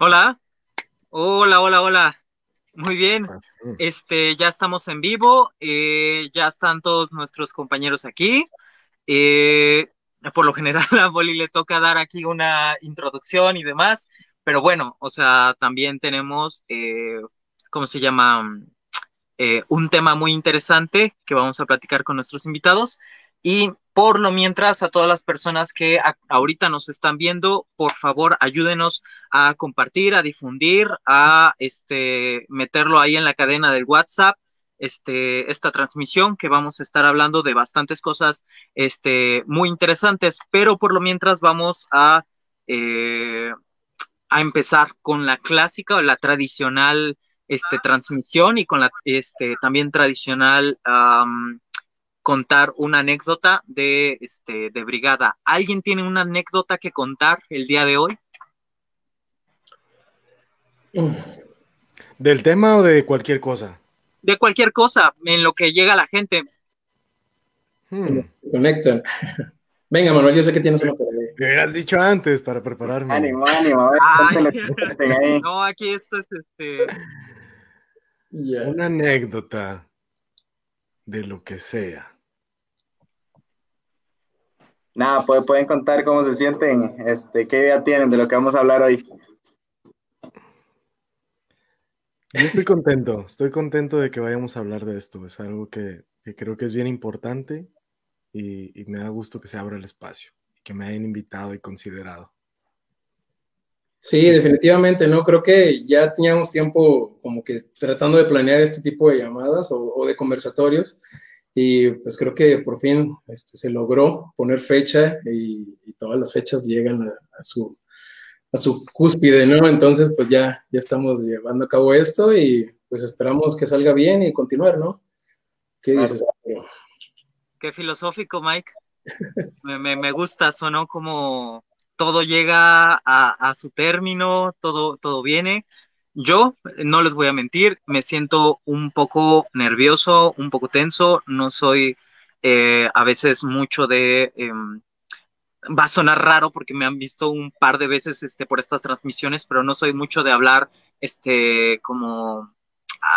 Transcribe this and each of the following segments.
Hola, hola, hola, hola. Muy bien. Este, ya estamos en vivo, eh, ya están todos nuestros compañeros aquí. Eh, por lo general a Boli le toca dar aquí una introducción y demás, pero bueno, o sea, también tenemos, eh, ¿cómo se llama? un tema muy interesante que vamos a platicar con nuestros invitados. Y por lo mientras, a todas las personas que ahorita nos están viendo, por favor, ayúdenos a compartir, a difundir, a este, meterlo ahí en la cadena del WhatsApp, este, esta transmisión que vamos a estar hablando de bastantes cosas este, muy interesantes, pero por lo mientras vamos a, eh, a empezar con la clásica o la tradicional este, transmisión y con la este, también tradicional contar una anécdota de, este, de brigada. ¿Alguien tiene una anécdota que contar el día de hoy? ¿Del tema o de cualquier cosa? De cualquier cosa, en lo que llega la gente. Hmm. Conecta. Venga, Manuel, yo sé que tienes una Me hubieras dicho antes para prepararme. Ánimo, ánimo. no, aquí esto es este. Una anécdota de lo que sea. Nada, pueden contar cómo se sienten, este, qué idea tienen de lo que vamos a hablar hoy. Yo estoy contento, estoy contento de que vayamos a hablar de esto. Es algo que, creo que es bien importante y, me da gusto que se abra el espacio y que me hayan invitado y considerado. Sí, definitivamente, ¿no? Creo que ya teníamos tiempo como que tratando de planear este tipo de llamadas o, o de conversatorios y pues creo que por fin este, se logró poner fecha y, todas las fechas llegan a, su, a su cúspide, ¿no? Entonces pues ya, ya estamos llevando a cabo esto y pues esperamos que salga bien y continuar, ¿no? ¿Qué dices? Qué filosófico, Mike. me, me, me, gusta, sonó como todo llega a, a, su término, todo, todo viene. Yo, no les voy a mentir, me siento un poco nervioso, un poco tenso, no soy eh, a veces mucho de... Em, va a sonar raro porque me han visto un par de veces este, por estas transmisiones, pero no soy mucho de hablar este, como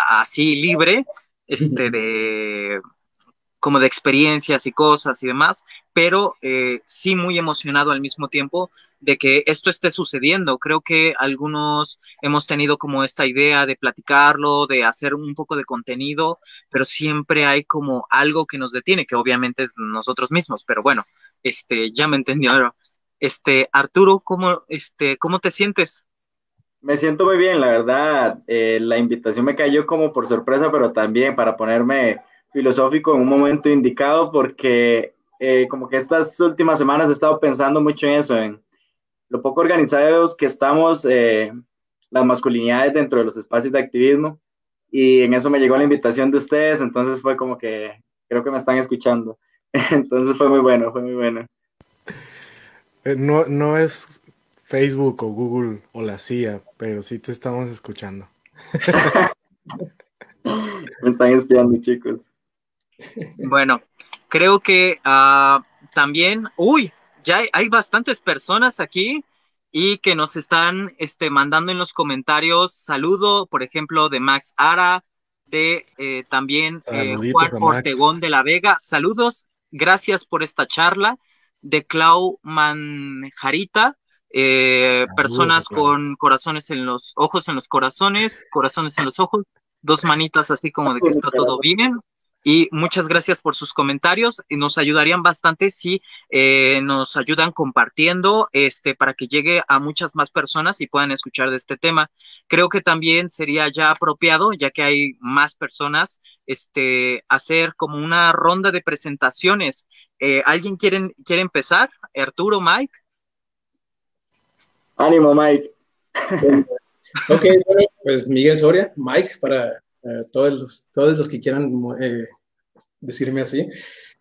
así libre, este, de como de experiencias y cosas y demás, pero eh, sí muy emocionado al mismo tiempo de que esto esté sucediendo. Creo que algunos hemos tenido como esta idea de platicarlo, de hacer un poco de contenido, pero siempre hay como algo que nos detiene, que obviamente es nosotros mismos, pero bueno, este, ya me entendió. Este, Arturo, ¿cómo, este, ¿cómo te sientes? Me siento muy bien, la verdad. Eh, la invitación me cayó como por sorpresa, pero también para ponerme filosófico en un momento indicado porque eh, como que estas últimas semanas he estado pensando mucho en eso, en lo poco organizados que estamos, eh, las masculinidades dentro de los espacios de activismo y en eso me llegó la invitación de ustedes, entonces fue como que creo que me están escuchando, entonces fue muy bueno, fue muy bueno. Eh, no, no es Facebook o Google o la CIA, pero sí te estamos escuchando. me están espiando, chicos. Bueno, creo que uh, también, uy, ya hay, hay, bastantes personas aquí y que nos están este, mandando en los comentarios saludo, por ejemplo, de Max Ara, de eh, también eh, Juan Ortegón de la Vega. Saludos, gracias por esta charla. De Clau Manjarita, eh, personas con corazones en los ojos, en los corazones, corazones en los ojos, dos manitas así como de que está todo bien. Y muchas gracias por sus comentarios. Y nos ayudarían bastante si eh, nos ayudan compartiendo este, para que llegue a muchas más personas y puedan escuchar de este tema. Creo que también sería ya apropiado, ya que hay más personas, este, hacer como una ronda de presentaciones. Eh, ¿Alguien quiere, quiere empezar? ¿Arturo, Mike? Ánimo, Mike. ok, pues Miguel Soria, Mike, para eh, todos, los, todos los que quieran eh, decirme así.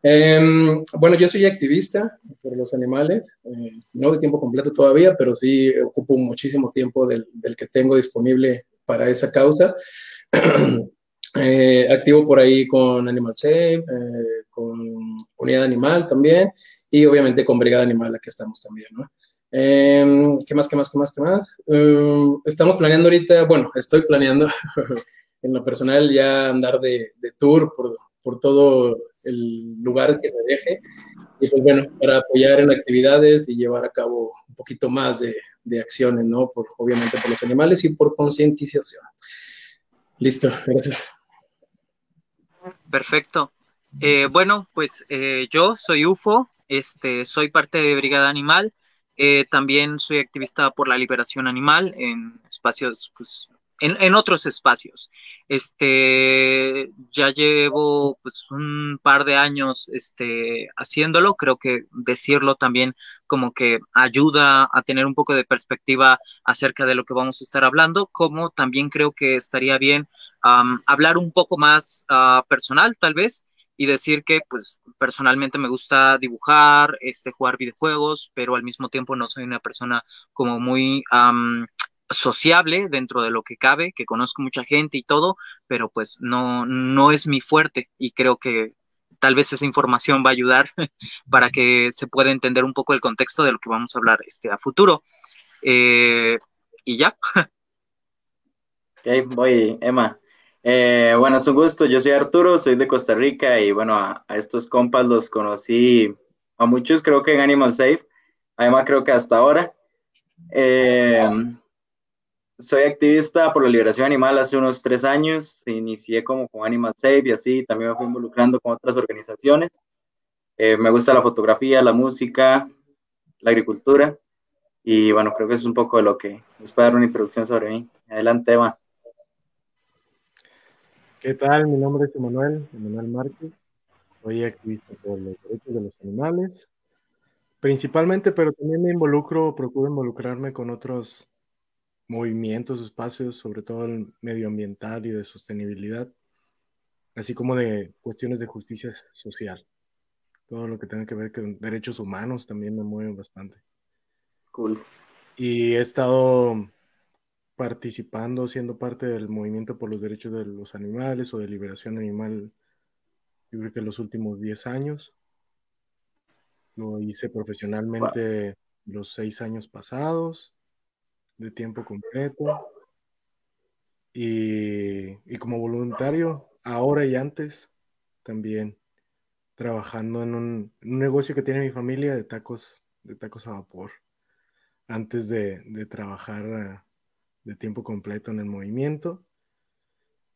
Em, bueno, yo soy activista por los animales, eh, no de tiempo completo todavía, pero sí ocupo muchísimo tiempo del, del que tengo disponible para esa causa. activo por ahí con Animal Save, con Unidad Animal también, y obviamente con Brigada Animal, aquí estamos también, ¿no? Em, ¿Qué más, qué más, qué más, qué más? Em, estamos planeando ahorita, bueno, estoy planeando en lo personal ya andar de, tour por, por, todo el lugar que se deje. Y pues bueno, para apoyar en actividades y llevar a cabo un poquito más de, de acciones, ¿no? Por, obviamente por los animales y por concientización. Listo, gracias. Perfecto. Eh, bueno, pues eh, yo soy UFO, este, soy parte de Brigada Animal, eh, también soy activista por la liberación animal en espacios pues, en, otros espacios. Este, ya llevo pues un par de años este, haciéndolo, creo que decirlo también como que ayuda a tener un poco de perspectiva acerca de lo que vamos a estar hablando, como también creo que estaría bien hablar un poco más ah, personal tal vez y decir que pues personalmente me gusta dibujar, este, jugar videojuegos, pero al mismo tiempo no soy una persona como muy sociable dentro de lo que cabe, que conozco mucha gente y todo, pero pues no, no es mi fuerte y creo que tal vez esa información va a ayudar para que se pueda entender un poco el contexto de lo que vamos a hablar este, a futuro. Eh, y ya. Ok, voy, Emma. Eh, bueno, es un gusto. Yo soy Arturo, soy de Costa Rica y bueno, a, a, estos compas los conocí a muchos, creo que en Animal Safe. Además, creo que hasta ahora. Eh, soy activista por la liberación animal hace unos tres años. Inicié como con Animal Save y así. También me fui involucrando con otras organizaciones. Eh, me gusta la fotografía, la música, la agricultura. Y bueno, creo que es un poco de lo que les puede dar una introducción sobre mí. Adelante, Eva. ¿Qué tal? Mi nombre es Emanuel, Emanuel Márquez. Soy activista por los derechos de los animales, principalmente, pero también me involucro, procuro involucrarme con otros movimientos, espacios, sobre todo el medioambiental y de sostenibilidad, así como de cuestiones de justicia social. Todo lo que tenga que ver con derechos humanos también me mueve bastante. Cool. Y he estado participando, siendo parte del movimiento por los derechos de los animales o de liberación animal, yo creo que los últimos 10 años. Lo hice profesionalmente los seis años pasados de tiempo completo. Y, como voluntario, ahora y antes, también trabajando en un, negocio que tiene mi familia de tacos, de tacos a vapor, antes de, trabajar eh, de tiempo completo en el movimiento.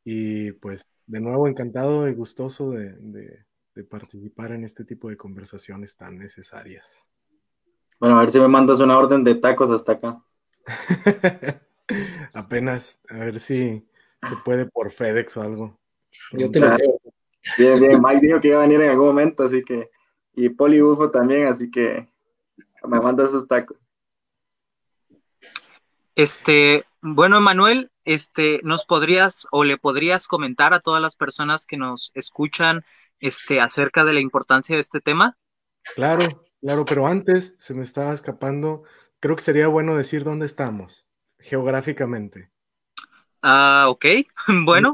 Y pues de nuevo encantado y gustoso de, de participar en este tipo de conversaciones tan necesarias. Bueno, a ver si me mandas una orden de tacos hasta acá. Apenas, a ver si se puede por FedEx o algo. Yo te lo digo. Bien, bien. Mike dijo que iba a venir en algún momento, así que. Y Poli Bufo también, así que me manda esos tacos. Este, bueno, Manuel, este, ¿nos podrías o le podrías comentar a todas las personas que nos escuchan este, acerca de la importancia de este tema? Claro, claro, pero antes se me estaba escapando creo que sería bueno decir dónde estamos geográficamente. Ah, ok. Bueno.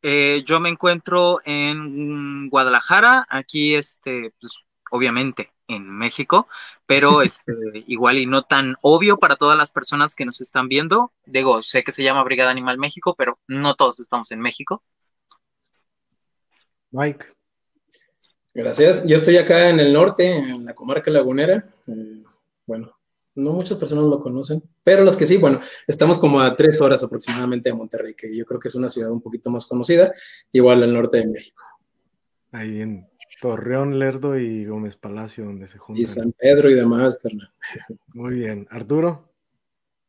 Eh, yo me encuentro en Guadalajara, aquí, este, pues, obviamente en México, pero este, igual y no tan obvio para todas las personas que nos están viendo. Digo, sé que se llama Brigada Animal México, pero no todos estamos en México. Mike. Gracias. Yo estoy acá en el norte, en la comarca lagunera. Eh, bueno, no muchas personas lo conocen, pero los que sí, bueno, estamos como a tres horas aproximadamente de Monterrey, que yo creo que es una ciudad un poquito más conocida, igual al norte de México. Ahí en Torreón, Lerdo y Gómez Palacio, donde se juntan. Y San Pedro y demás, carnal. Muy bien. Arturo.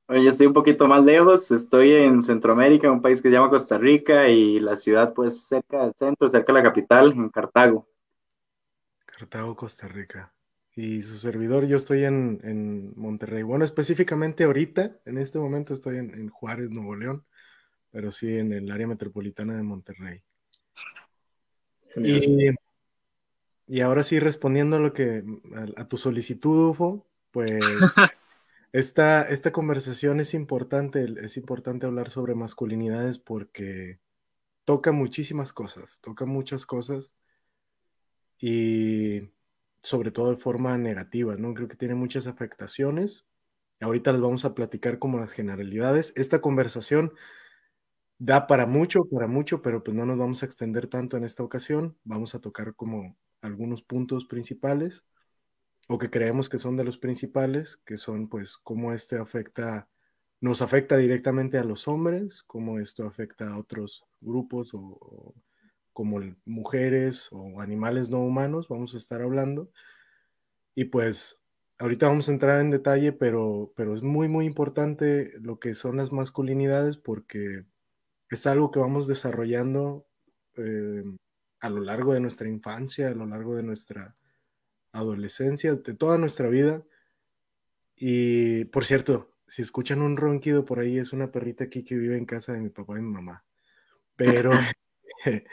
yo estoy un poquito más lejos, estoy en Centroamérica, un país que se llama Costa Rica, y la ciudad, pues, cerca del centro, cerca de la capital, en Cartago. Cartago, Costa Rica. Y su servidor, yo estoy en, Monterrey. Bueno, específicamente ahorita, en este momento estoy en, Juárez, Nuevo León, pero sí en el área metropolitana de Monterrey. Y, ahora sí, respondiendo a lo que, a, tu solicitud, UFO, pues esta, esta conversación es importante, es importante hablar sobre masculinidades porque toca muchísimas cosas, toca muchas cosas y sobre todo de forma negativa, ¿no? Creo que tiene muchas afectaciones. Ahorita les vamos a platicar como las generalidades. Esta conversación da para mucho, para mucho, pero pues no nos vamos a extender tanto en esta ocasión. Vamos a tocar como algunos puntos principales o que creemos que son de los principales, que son pues cómo este afecta, nos afecta directamente a los hombres, cómo esto afecta a otros grupos o, como mujeres o animales no humanos, vamos a estar hablando. Y pues ahorita vamos a entrar en detalle, pero, pero es muy, muy importante lo que son las masculinidades porque es algo que vamos desarrollando eh, a lo largo de nuestra infancia, a lo largo de nuestra adolescencia, de toda nuestra vida. Y por cierto, si escuchan un ronquido por ahí, es una perrita aquí que vive en casa de mi papá y mi mamá. Pero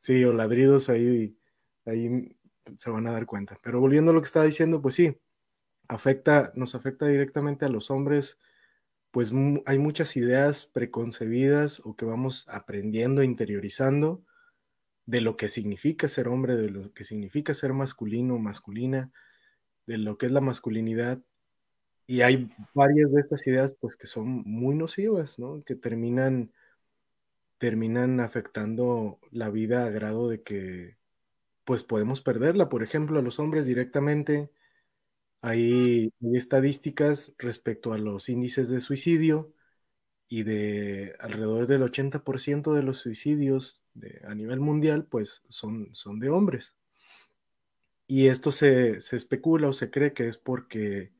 sí, o ladridos ahí, ahí se van a dar cuenta. Pero volviendo a lo que estaba diciendo, pues sí, afecta, nos afecta directamente a los hombres, pues hay muchas ideas preconcebidas o que vamos aprendiendo, interiorizando de lo que significa ser hombre, de lo que significa ser masculino, masculina, de lo que es la masculinidad. Y hay varias de estas ideas pues que son muy nocivas, ¿no? Que terminan, terminan afectando la vida a grado de que pues podemos perderla. Por ejemplo, a los hombres directamente hay, estadísticas respecto a los índices de suicidio y de alrededor del 80% de los suicidios a nivel mundial, pues son, son de hombres. Y esto se, especula o se cree que es porque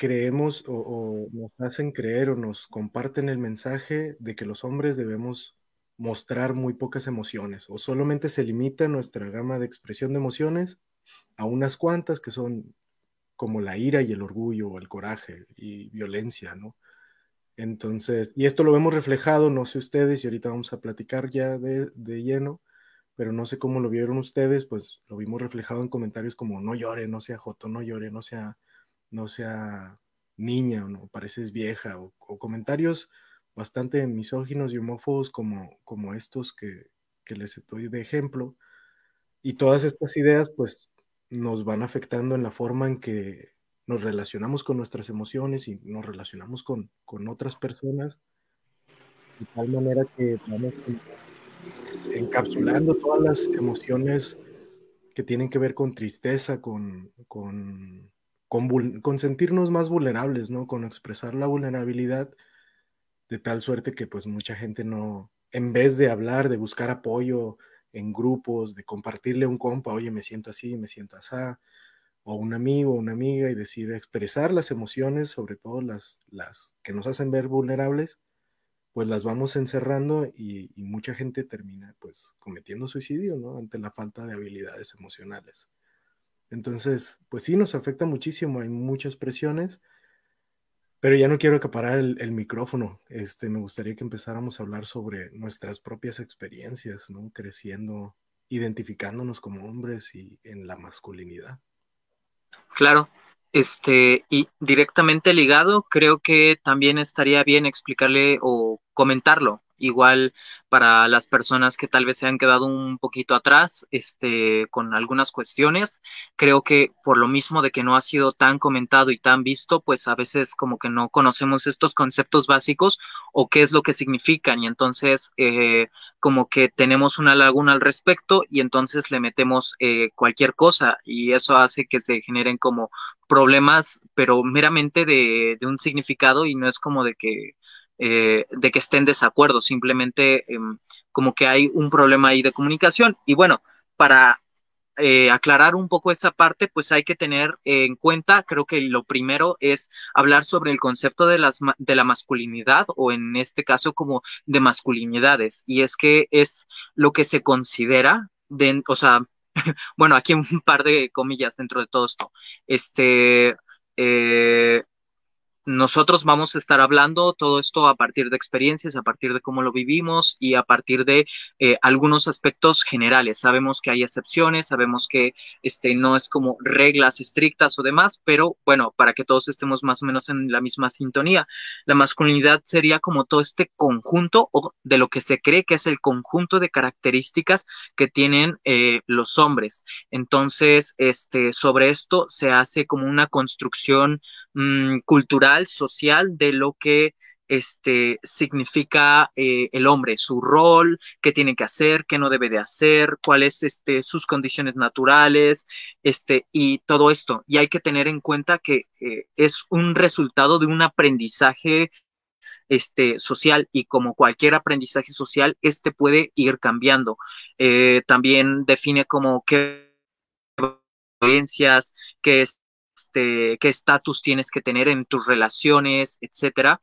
creemos o, nos hacen creer o nos comparten el mensaje de que los hombres debemos mostrar muy pocas emociones o solamente se limita nuestra gama de expresión de emociones a unas cuantas que son como la ira y el orgullo o el coraje y violencia, ¿no? Entonces, y esto lo vemos reflejado, no sé ustedes, y ahorita vamos a platicar ya de, lleno, pero no sé cómo lo vieron ustedes, pues lo vimos reflejado en comentarios como no llore, no sea joto, no llore, no sea, no sea niña o no, pareces vieja, o, comentarios bastante misóginos y homófobos como, como estos que, que les doy de ejemplo. Y todas estas ideas, pues, nos van afectando en la forma en que nos relacionamos con nuestras emociones y nos relacionamos con, otras personas de tal manera que vamos encapsulando todas las emociones que tienen que ver con tristeza, con, con, con, sentirnos más vulnerables, ¿no? Con expresar la vulnerabilidad de tal suerte que pues mucha gente no, en vez de hablar, de buscar apoyo en grupos, de compartirle a un compa, oye, me siento así, me siento así, o un amigo una amiga y decir, expresar las emociones, sobre todo las, las que nos hacen ver vulnerables, pues las vamos encerrando y, mucha gente termina pues cometiendo suicidio, ¿no? Ante la falta de habilidades emocionales. Entonces, pues sí, nos afecta muchísimo, hay muchas presiones, pero ya no quiero acaparar el, el, micrófono. Este, me gustaría que empezáramos a hablar sobre nuestras propias experiencias, ¿no? Creciendo, identificándonos como hombres y en la masculinidad. Claro, este, y directamente ligado, creo que también estaría bien explicarle o comentarlo igual para las personas que tal vez se han quedado un poquito atrás este, con algunas cuestiones. Creo que por lo mismo de que no ha sido tan comentado y tan visto, pues a veces como que no conocemos estos conceptos básicos o qué es lo que significan y entonces eh, como que tenemos una laguna al respecto y entonces le metemos eh, cualquier cosa y eso hace que se generen como problemas, pero meramente de, de un significado y no es como de que eh, de que estén en desacuerdo, simplemente em, como que hay un problema ahí de comunicación. Y bueno, para eh, aclarar un poco esa parte, pues hay que tener en cuenta, creo que lo primero es hablar sobre el concepto de, las, de la masculinidad o en este caso como de masculinidades. Y es que es lo que se considera, de, o sea, bueno, aquí un par de comillas dentro de todo esto. Este, eh, nosotros vamos a estar hablando todo esto a partir de experiencias, a partir de cómo lo vivimos y a partir de eh, algunos aspectos generales. Sabemos que hay excepciones, sabemos que este, no es como reglas estrictas o demás, pero bueno, para que todos estemos más o menos en la misma sintonía, la masculinidad sería como todo este conjunto o de lo que se cree que es el conjunto de características que tienen eh, los hombres. Entonces, este, sobre esto se hace como una construcción Mm, cultural, social de lo que este, significa eh, el hombre, su rol, qué tiene que hacer, qué no debe de hacer, cuáles este, sus condiciones naturales, este, y todo esto. Y hay que tener en cuenta que eh, es un resultado de un aprendizaje este, social y como cualquier aprendizaje social, este puede ir cambiando. Eh, también define como qué qué es este, qué estatus tienes que tener en tus relaciones, etcétera,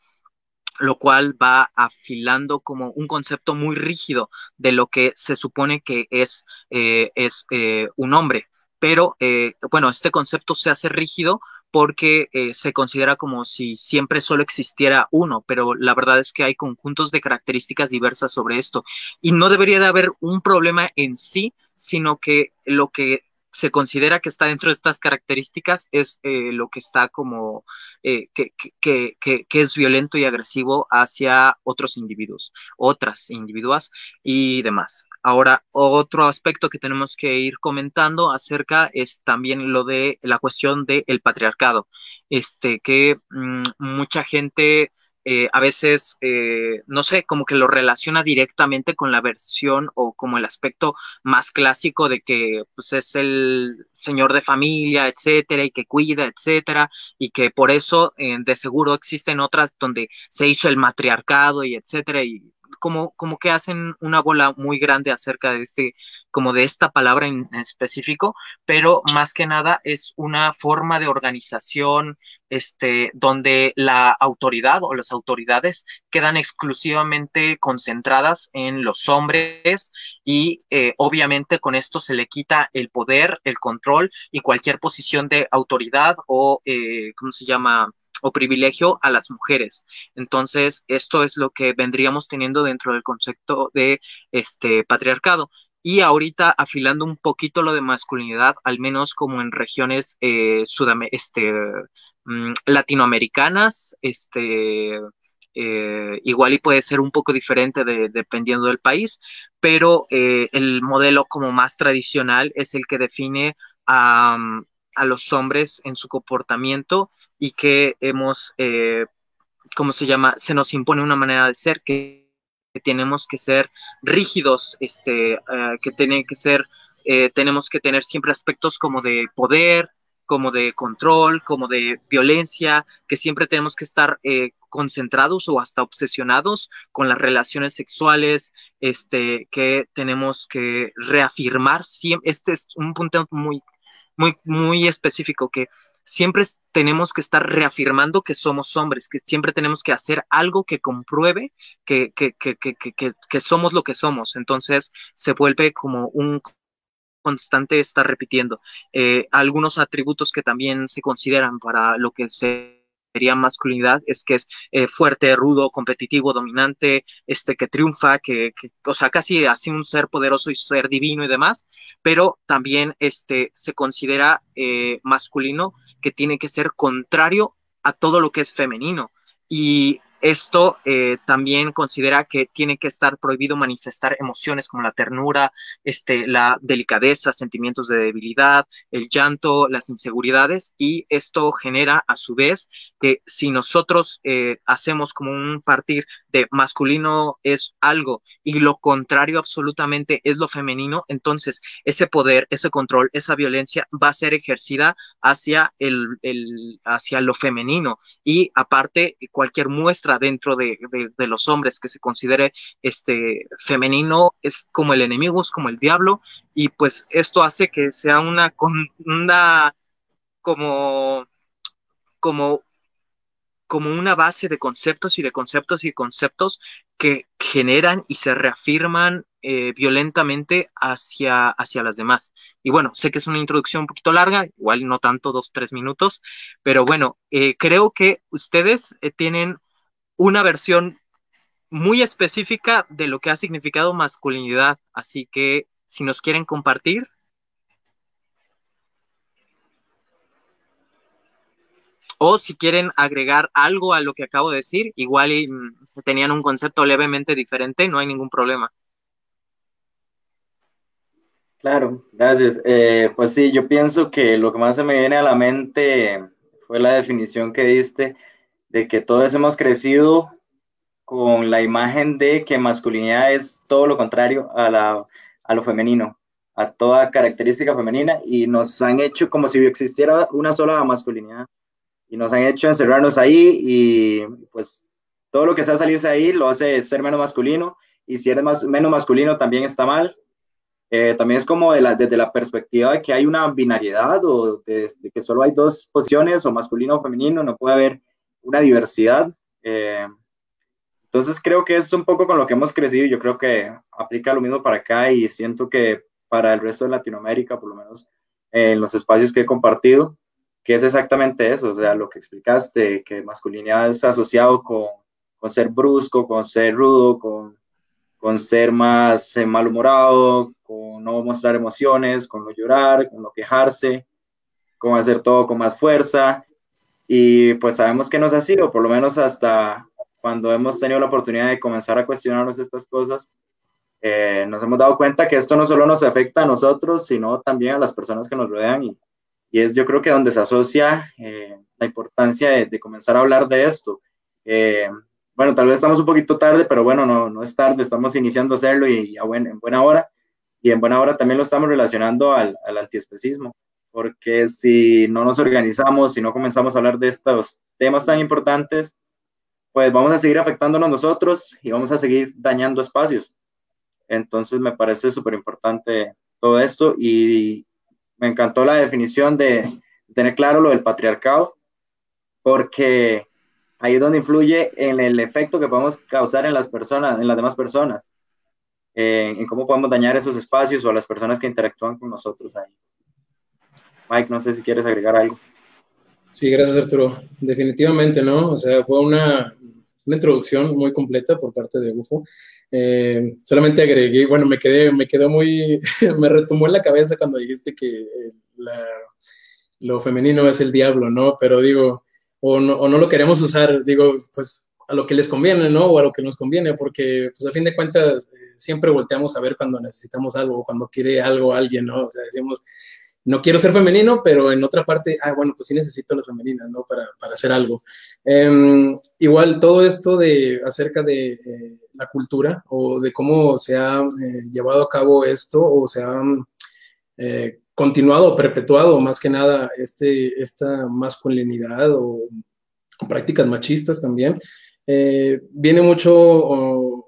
lo cual va afilando como un concepto muy rígido de lo que se supone que es, eh, es eh, un hombre. Pero eh, bueno, este concepto se hace rígido porque se considera como si siempre solo existiera uno, pero la verdad es que hay conjuntos de características diversas sobre esto y no debería de haber un problema en sí, sino que lo que se considera que está dentro de estas características es eh, lo que está como eh, que, que, que, que, es violento y agresivo hacia otros individuos, otras individuas y demás. Ahora, otro aspecto que tenemos que ir comentando acerca es también lo de la cuestión del patriarcado, este, que mmm, mucha gente eh, a veces, eh, no sé, como que lo relaciona directamente con la versión o como el aspecto más clásico de que pues, es el señor de familia, etcétera, y que cuida, etcétera, y que por eso eh, de seguro existen otras donde se hizo el matriarcado y etcétera, y como, como que hacen una bola muy grande acerca de este, como de esta palabra en, específico, pero más que nada es una forma de organización, este, donde la autoridad o las autoridades quedan exclusivamente concentradas en los hombres y eh, obviamente con esto se le quita el poder, el control y cualquier posición de autoridad o, eh, ¿cómo se llama? O privilegio a las mujeres. Entonces, esto es lo que vendríamos teniendo dentro del concepto de este patriarcado. Y ahorita afilando un poquito lo de masculinidad, al menos como en regiones eh, este, mm, latinoamericanas, este, eh, igual y puede ser un poco diferente de, dependiendo del país, pero eh, el modelo como más tradicional es el que define a los hombres en su comportamiento y que hemos, eh, ¿cómo se llama? Se nos impone una manera de ser que, tenemos que ser rígidos, este, eh, que tiene que ser, eh, tenemos que tener siempre aspectos como de poder, como de control, como de violencia, que siempre tenemos que estar eh, concentrados o hasta obsesionados con las relaciones sexuales, este, que tenemos que reafirmar este es un punto muy, muy, muy específico, que siempre tenemos que estar reafirmando que somos hombres, que siempre tenemos que hacer algo que compruebe que, que, que, que somos lo que somos. Entonces se vuelve como un constante estar repitiendo. Eh, algunos atributos que también se consideran para lo que se sería masculinidad es que es eh, fuerte, rudo, competitivo, dominante, este que triunfa, que, que, o sea, casi así un ser poderoso y ser divino y demás, pero también este se considera eh, masculino que tiene que ser contrario a todo lo que es femenino. Y esto eh, también considera que tiene que estar prohibido manifestar emociones como la ternura, este, la delicadeza, sentimientos de debilidad, el llanto, las inseguridades, y esto genera a su vez que si nosotros eh, hacemos como un partir de masculino es algo y lo contrario absolutamente es lo femenino, entonces ese poder, ese control, esa violencia va a ser ejercida hacia, el, el hacia lo femenino. Y aparte cualquier muestra dentro de, los hombres que se considere este femenino es como el enemigo, es como el diablo, y pues esto hace que sea una, una como, como, como una base de conceptos y de conceptos y conceptos que generan y se reafirman eh, violentamente hacia, hacia las demás. Y bueno, sé que es una introducción un poquito larga, igual no tanto, dos, tres minutos, pero bueno, eh, creo que ustedes eh, tienen una versión muy específica de lo que ha significado masculinidad, así que si nos quieren compartir. O si quieren agregar algo a lo que acabo de decir, igual mm, tenían un concepto levemente diferente, no hay ningún problema. Claro, gracias. Eh, pues sí, yo pienso que lo que más se me viene a la mente fue la definición que diste de que todos hemos crecido con la imagen de que masculinidad es todo lo contrario a, la, a lo femenino, a toda característica femenina y nos han hecho como si existiera una sola masculinidad. Y nos han hecho encerrarnos ahí y pues todo lo que sea salirse ahí lo hace ser menos masculino y si eres más, menos masculino también está mal. Eh, también es como de la, desde la perspectiva de que hay una binariedad o de, que solo hay dos posiciones, o masculino o femenino, no puede haber una diversidad. Eh, entonces creo que es un poco con lo que hemos crecido. Yo creo que aplica lo mismo para acá y siento que para el resto de Latinoamérica, por lo menos en los espacios que he compartido, que es exactamente eso, o sea, lo que explicaste, que masculinidad es asociado con, con ser brusco, con ser rudo, con con ser más eh, malhumorado, con no mostrar emociones, con no llorar, con no quejarse, con hacer todo con más fuerza. Y pues sabemos que no es así, o por lo menos hasta cuando hemos tenido la oportunidad de comenzar a cuestionarnos estas cosas, eh, nos hemos dado cuenta que esto no solo nos afecta a nosotros, sino también a las personas que nos rodean. Y, y es yo creo que donde se asocia eh, la importancia de, de, comenzar a hablar de esto bueno, tal vez estamos un poquito tarde, pero bueno, no, no es tarde, estamos iniciando a hacerlo y, en buena hora. Y en buena hora también lo estamos relacionando al, al antiespecismo, porque si no nos organizamos, si no comenzamos a hablar de estos temas tan importantes, pues vamos a seguir afectándonos nosotros y vamos a seguir dañando espacios. Entonces me parece súper importante todo esto y me encantó la definición de tener claro lo del patriarcado, porque ahí es donde influye en el efecto que podemos causar en las personas, en las demás personas, en cómo podemos dañar esos espacios o a las personas que interactúan con nosotros ahí. Mike, no sé si quieres agregar algo. Sí, gracias Arturo. Definitivamente, ¿no? O sea, fue una, una introducción muy completa por parte de UFO. Eh, solamente agregué, bueno, me quedé, me quedó muy, me retumbó en la cabeza cuando dijiste que eh, la, lo femenino es el diablo, ¿no? Pero digo, o no, o no lo queremos usar, digo, pues a lo que les conviene, ¿no? O a lo que nos conviene, porque pues a fin de cuentas eh, siempre volteamos a ver cuando necesitamos algo, cuando quiere algo alguien, ¿no? O sea, decimos, no quiero ser femenino, pero en otra parte, ah, bueno, pues sí necesito la femenina, ¿no? Para, para hacer algo. Em, igual todo esto de acerca de eh, la cultura o de cómo se ha eh, llevado a cabo esto o se ha continuado, perpetuado más que nada este, esta masculinidad o, prácticas machistas también, eh, viene mucho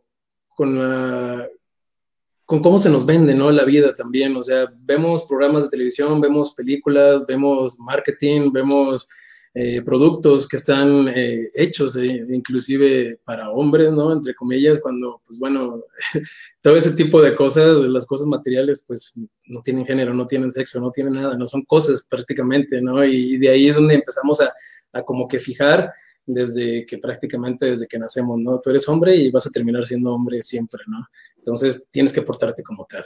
con la con cómo se nos vende, ¿no? La vida también, o sea, vemos programas de televisión, vemos películas, vemos marketing, vemos eh, productos que están eh, hechos eh, inclusive para hombres, ¿no? Entre comillas, cuando, pues bueno, todo ese tipo de cosas, las cosas materiales, pues no tienen género, no tienen sexo, no tienen nada, no son cosas prácticamente, ¿no? Y, de ahí es donde empezamos a, a, como que fijar desde que prácticamente desde que nacemos, ¿no? Tú eres hombre y vas a terminar siendo hombre siempre, ¿no? Entonces tienes que portarte como tal.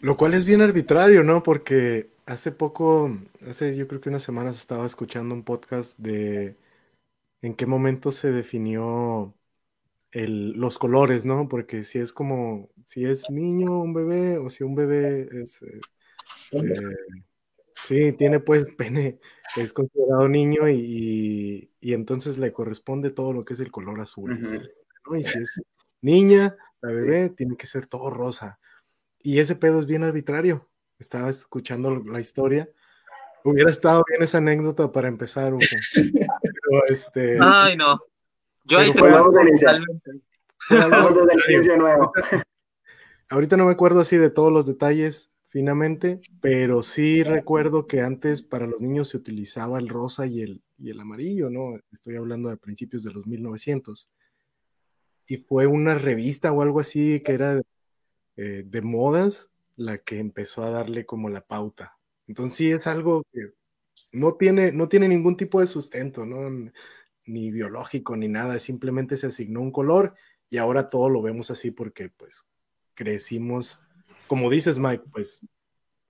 Lo cual es bien arbitrario, ¿no? Porque hace poco, hace yo creo que unas semanas estaba escuchando un podcast de en qué momento se definió el, los colores, ¿no? Porque si es como, si es niño, un bebé, o si un bebé es, eh, eh, sí, tiene pues pene, es considerado niño y, y, entonces le corresponde todo lo que es el color azul, ¿no? Y si es niña, la bebé, tiene que ser todo rosa. Y ese pedo es bien arbitrario. Estaba escuchando la historia. Hubiera estado bien esa anécdota para empezar, Pero este. Ay, no. Yo ahí nuevo. Ahorita no me acuerdo así de todos los detalles finamente, pero sí recuerdo que antes para los niños se utilizaba el rosa y el, y el amarillo, ¿no? Estoy hablando de principios de los 1900. y fue una revista o algo así que era eh, de modas la que empezó a darle como la pauta. Entonces sí es algo que no tiene, no tiene ningún tipo de sustento, ¿no? Ni biológico ni nada, simplemente se asignó un color y ahora todo lo vemos así porque pues crecimos, como dices Mike, pues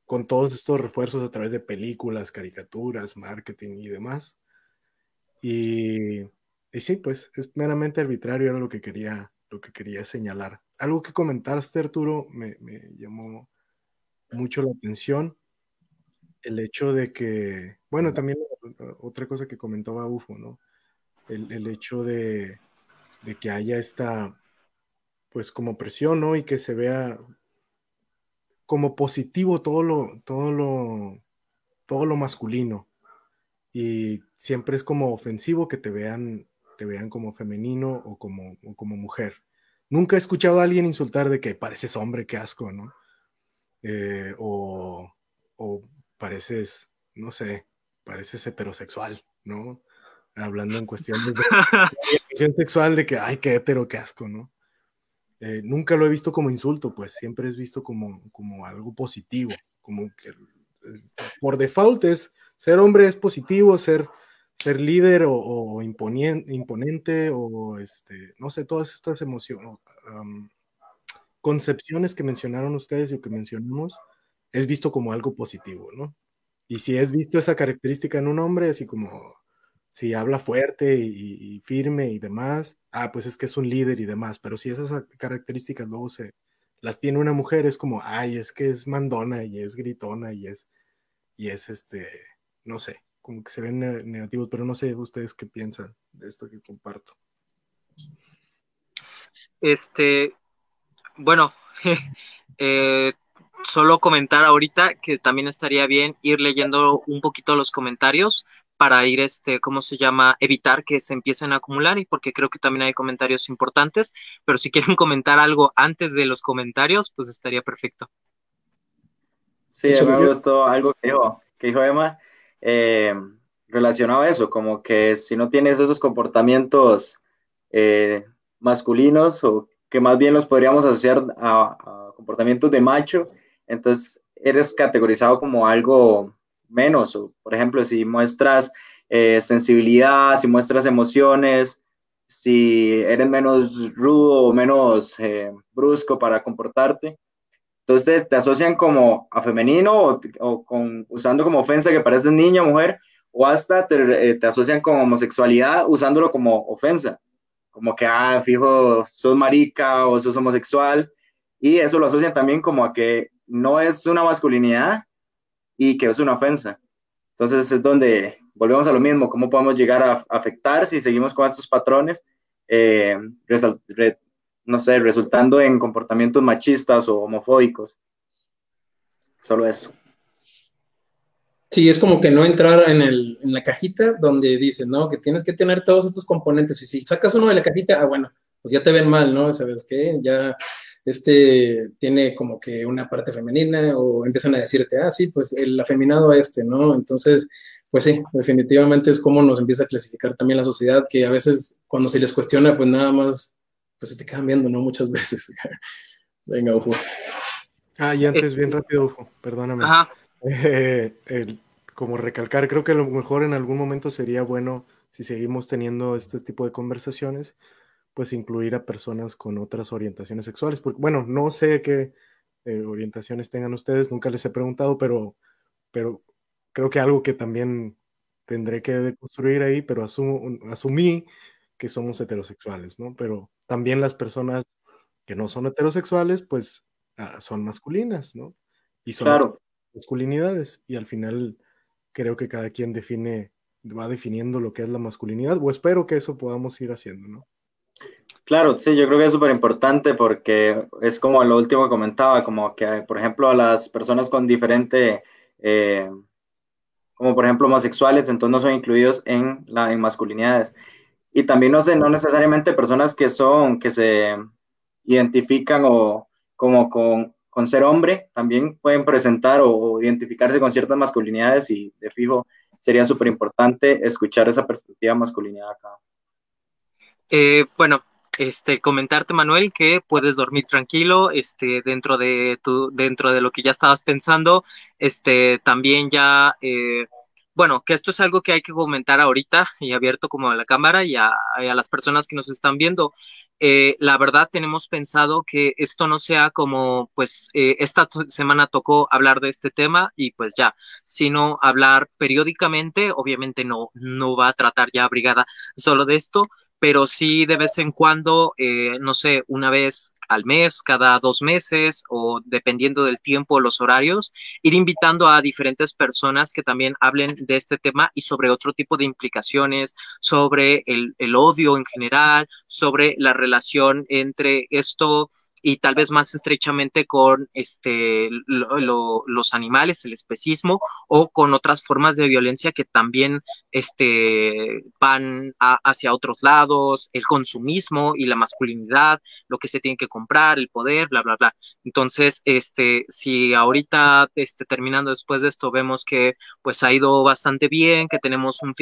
con todos estos refuerzos a través de películas, caricaturas, marketing y demás. Y, sí, pues es meramente arbitrario, era lo que quería, lo que quería señalar. Algo que comentaste, Arturo, me, me llamó mucho la atención. El hecho de que, bueno, también otra cosa que comentaba UFO, ¿no? El, el hecho de, de que haya esta, pues como presión, ¿no? Y que se vea como positivo todo lo, todo lo, todo lo masculino. Y siempre es como ofensivo que te vean, te vean como femenino o como, como mujer. Nunca he escuchado a alguien insultar de que pareces hombre, qué asco, ¿no? Eh, o, o pareces, no sé, pareces heterosexual, ¿no? Hablando en cuestión de sexual de que, ay, qué hetero, qué asco, ¿no? Eh, nunca lo he visto como insulto, pues siempre es visto como, como algo positivo, como que por default es ser hombre es positivo, ser, ser líder o, imponente o este, no sé, todas estas emociones, concepciones que mencionaron ustedes y que mencionamos, es visto como algo positivo, ¿no? Y si es visto esa característica en un hombre, así como si habla fuerte y, firme y demás, ah, pues es que es un líder y demás, pero si esas características luego se las tiene una mujer, es como, ay, es que es mandona y es gritona y es, y es este, no sé, como que se ven negativos, pero no sé ustedes qué piensan de esto que comparto. Este, bueno, eh, solo comentar ahorita que también estaría bien ir leyendo un poquito los comentarios para ir, este, ¿cómo se llama? Evitar que se empiecen a acumular y porque creo que también hay comentarios importantes, pero si quieren comentar algo antes de los comentarios, pues estaría perfecto. Sí, me gustó algo que dijo, que dijo Emma, eh, relacionado a eso, como que si no tienes esos comportamientos eh, masculinos o que más bien los podríamos asociar a, a comportamientos de macho, entonces eres categorizado como algo menos. O, por ejemplo, si muestras eh, sensibilidad, si muestras emociones, si eres menos rudo o menos eh, brusco para comportarte. Entonces te asocian como a femenino o, con, usando como ofensa que pareces niña, mujer, o hasta te, eh, te, asocian con homosexualidad usándolo como ofensa. Como que, ah, fijo, sos marica o sos homosexual. Y eso lo asocian también como a que no es una masculinidad, y que es una ofensa. Entonces es donde volvemos a lo mismo, cómo podemos llegar a afectar si seguimos con estos patrones, eh, no sé, resultando en comportamientos machistas o homofóbicos. Solo eso. Sí, es como que no entrar en, el, en la cajita donde dice, ¿no? Que tienes que tener todos estos componentes y si sacas uno de la cajita, ah, bueno, pues ya te ven mal, ¿no? ¿Sabes qué? Ya este tiene como que una parte femenina o empiezan a decirte, ah, sí, pues el afeminado a este, ¿no? Entonces, pues sí, definitivamente es como nos empieza a clasificar también la sociedad, que a veces cuando se les cuestiona, pues nada más, pues se te quedan viendo, ¿no? Muchas veces. Venga, Ufo. Ah, y antes, bien rápido, Ufo, perdóname. Eh, como recalcar, creo que a lo mejor en algún momento sería bueno si seguimos teniendo este tipo de conversaciones, pues incluir a personas con otras orientaciones sexuales. Porque, bueno, no sé qué eh, orientaciones tengan ustedes, nunca les he preguntado, pero, pero creo que algo que también tendré que deconstruir ahí, pero asumí que somos heterosexuales, ¿no? Pero también las personas que no son heterosexuales, pues ah, son masculinas, ¿no? Y son masculinidades. Y al final creo que cada quien define, va definiendo lo que es la masculinidad, o espero que eso podamos ir haciendo, ¿no? Claro, sí, yo creo que es súper importante porque es como lo último que comentaba, como que, por ejemplo, a las personas con diferente, eh, como por ejemplo homosexuales, entonces no son incluidos en, la, en masculinidades. Y también no sé, no necesariamente personas que son, que se identifican o como con, con ser hombre, también pueden presentar o identificarse con ciertas masculinidades y de fijo sería súper importante escuchar esa perspectiva masculinidad acá. Eh, bueno, este, comentarte, Manuel, que puedes dormir tranquilo, este, dentro de tu, dentro de lo que ya estabas pensando, este, también ya, eh, bueno, que esto es algo que hay que comentar ahorita y abierto como a la cámara y a, las personas que nos están viendo. Eh, la verdad tenemos pensado que esto no sea como, pues, eh, esta semana tocó hablar de este tema y pues ya, sino hablar periódicamente, obviamente no, no va a tratar ya Brigada solo de esto, pero sí de vez en cuando, eh, no sé, una vez al mes, cada dos meses o dependiendo del tiempo, los horarios, ir invitando a diferentes personas que también hablen de este tema y sobre otro tipo de implicaciones, sobre el, el odio en general, sobre la relación entre esto y tal vez más estrechamente con este, los animales, el especismo, o con otras formas de violencia que también este, van hacia otros lados, el consumismo y la masculinidad, lo que se tiene que comprar, el poder, bla, bla, bla. Entonces, este, si ahorita, este, terminando después de esto, vemos que pues ha ido bastante bien, que tenemos un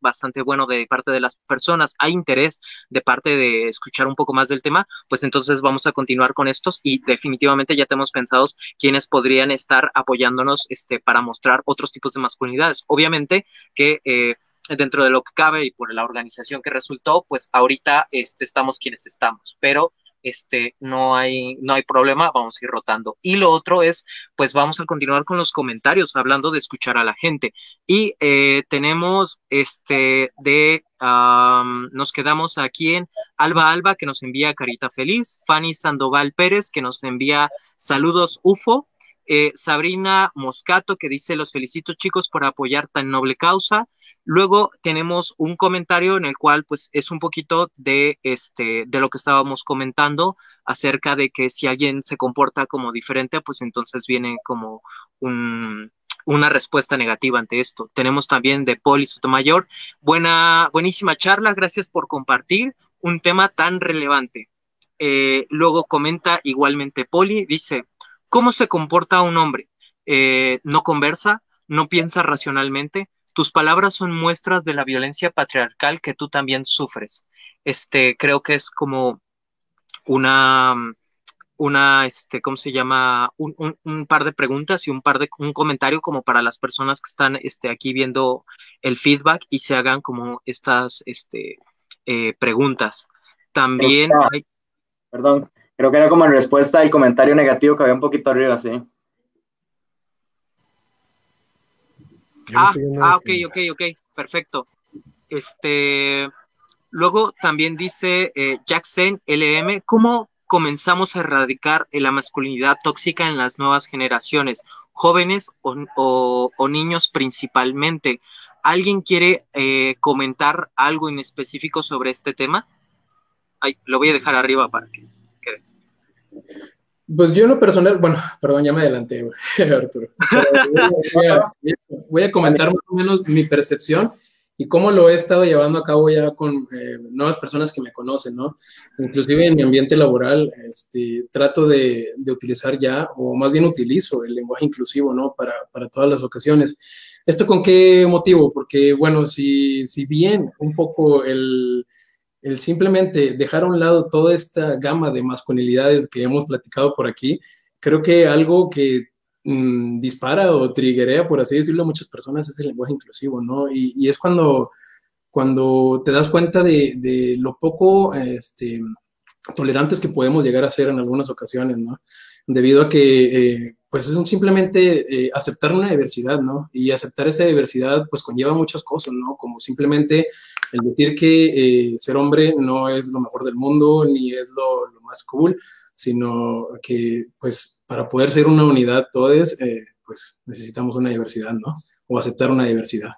bastante bueno de parte de las personas, hay interés de parte de escuchar un poco más del tema, pues entonces vamos a continuar con estos y definitivamente ya tenemos pensados quiénes podrían estar apoyándonos este, para mostrar otros tipos de masculinidades. Obviamente que... Eh, dentro de lo que cabe y por la organización que resultó, pues ahorita este, estamos quienes estamos, pero este, no hay, no hay problema, vamos a ir rotando. Y lo otro es, pues vamos a continuar con los comentarios, hablando de escuchar a la gente. Y eh, tenemos este de, nos quedamos aquí en Alba Alba, que nos envía Carita Feliz, Fanny Sandoval Pérez, que nos envía saludos UFO, eh, Sabrina Moscato, que dice, los felicito chicos por apoyar tan noble causa. Luego tenemos un comentario en el cual pues es un poquito de, este, de lo que estábamos comentando acerca de que si alguien se comporta como diferente, pues entonces viene como una respuesta negativa ante esto. Tenemos también de Poli Sotomayor. Buena, buenísima charla, gracias por compartir un tema tan relevante. Eh, luego comenta igualmente Poli, dice, ¿Cómo se comporta un hombre? Eh, no conversa, no piensa racionalmente. Tus palabras son muestras de la violencia patriarcal que tú también sufres. Este, creo que es como una, una, este, ¿cómo se llama? Un, par de preguntas y un par de, un comentario como para las personas que están, este, aquí viendo el feedback y se hagan como estas, este, eh, preguntas. También hay... Perdón, Creo que era como en respuesta al comentario negativo que había un poquito arriba, sí. Ah, ah, ok, ok, ok, perfecto. Este, luego también dice eh, Jackson LM, ¿cómo comenzamos a erradicar la masculinidad tóxica en las nuevas generaciones, jóvenes o, niños principalmente? ¿Alguien quiere eh, comentar algo en específico sobre este tema? Ay, lo voy a dejar arriba para que pues yo en lo personal, bueno, perdón, ya me adelanté, Arturo. Voy a, comentar más o menos mi percepción y cómo lo he estado llevando a cabo ya con eh, nuevas personas que me conocen, ¿no? Inclusive en mi ambiente laboral, este, trato de, de, utilizar ya, o más bien utilizo el lenguaje inclusivo, ¿no? Para, para todas las ocasiones. ¿Esto con qué motivo? Porque, bueno, si, si bien un poco el el simplemente dejar a un lado toda esta gama de masculinidades que hemos platicado por aquí, creo que algo que mm, dispara o triggerea, por así decirlo, a muchas personas es el lenguaje inclusivo, ¿no? Y, es cuando, cuando te das cuenta de, lo poco este, tolerantes que podemos llegar a ser en algunas ocasiones, ¿no? Debido a que, eh, pues es simplemente eh, aceptar una diversidad, ¿no? Y aceptar esa diversidad, pues conlleva muchas cosas, ¿no? Como simplemente el decir que eh, ser hombre no es lo mejor del mundo, ni es lo, más cool, sino que, pues, para poder ser una unidad todos, pues necesitamos una diversidad, ¿no? O aceptar una diversidad.